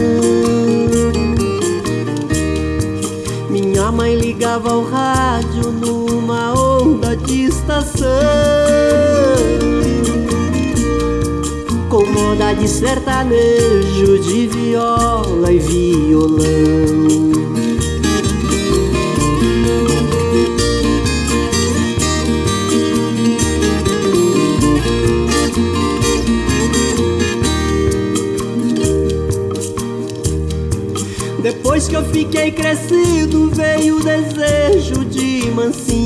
Minha mãe ligava ao rádio numa onda de estação. Com moda de sertanejo, de viola e violão. Que eu fiquei crescido, veio o desejo de mansinho.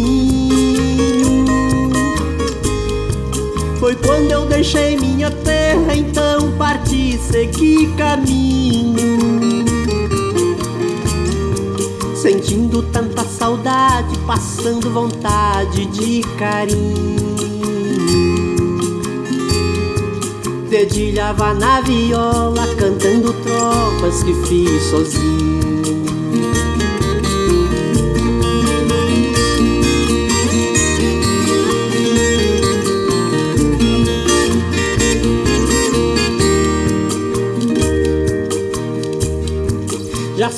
Foi quando eu deixei minha terra, então parti, segui caminho. Sentindo tanta saudade, passando vontade de carinho. Dedilhava na viola, cantando tropas que fiz sozinho.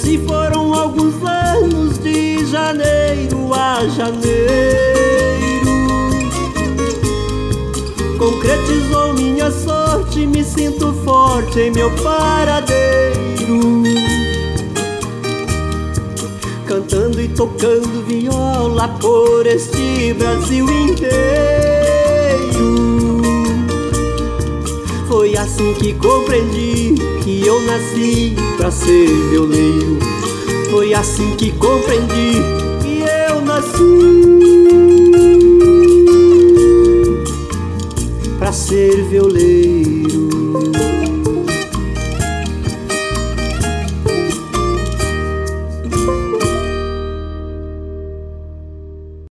Se foram alguns anos de janeiro a janeiro. Concretizou minha sorte, me sinto forte em meu paradeiro. Cantando e tocando viola por este Brasil inteiro. Foi assim que compreendi que eu nasci pra ser violeiro. Foi assim que compreendi que eu nasci pra ser violeiro.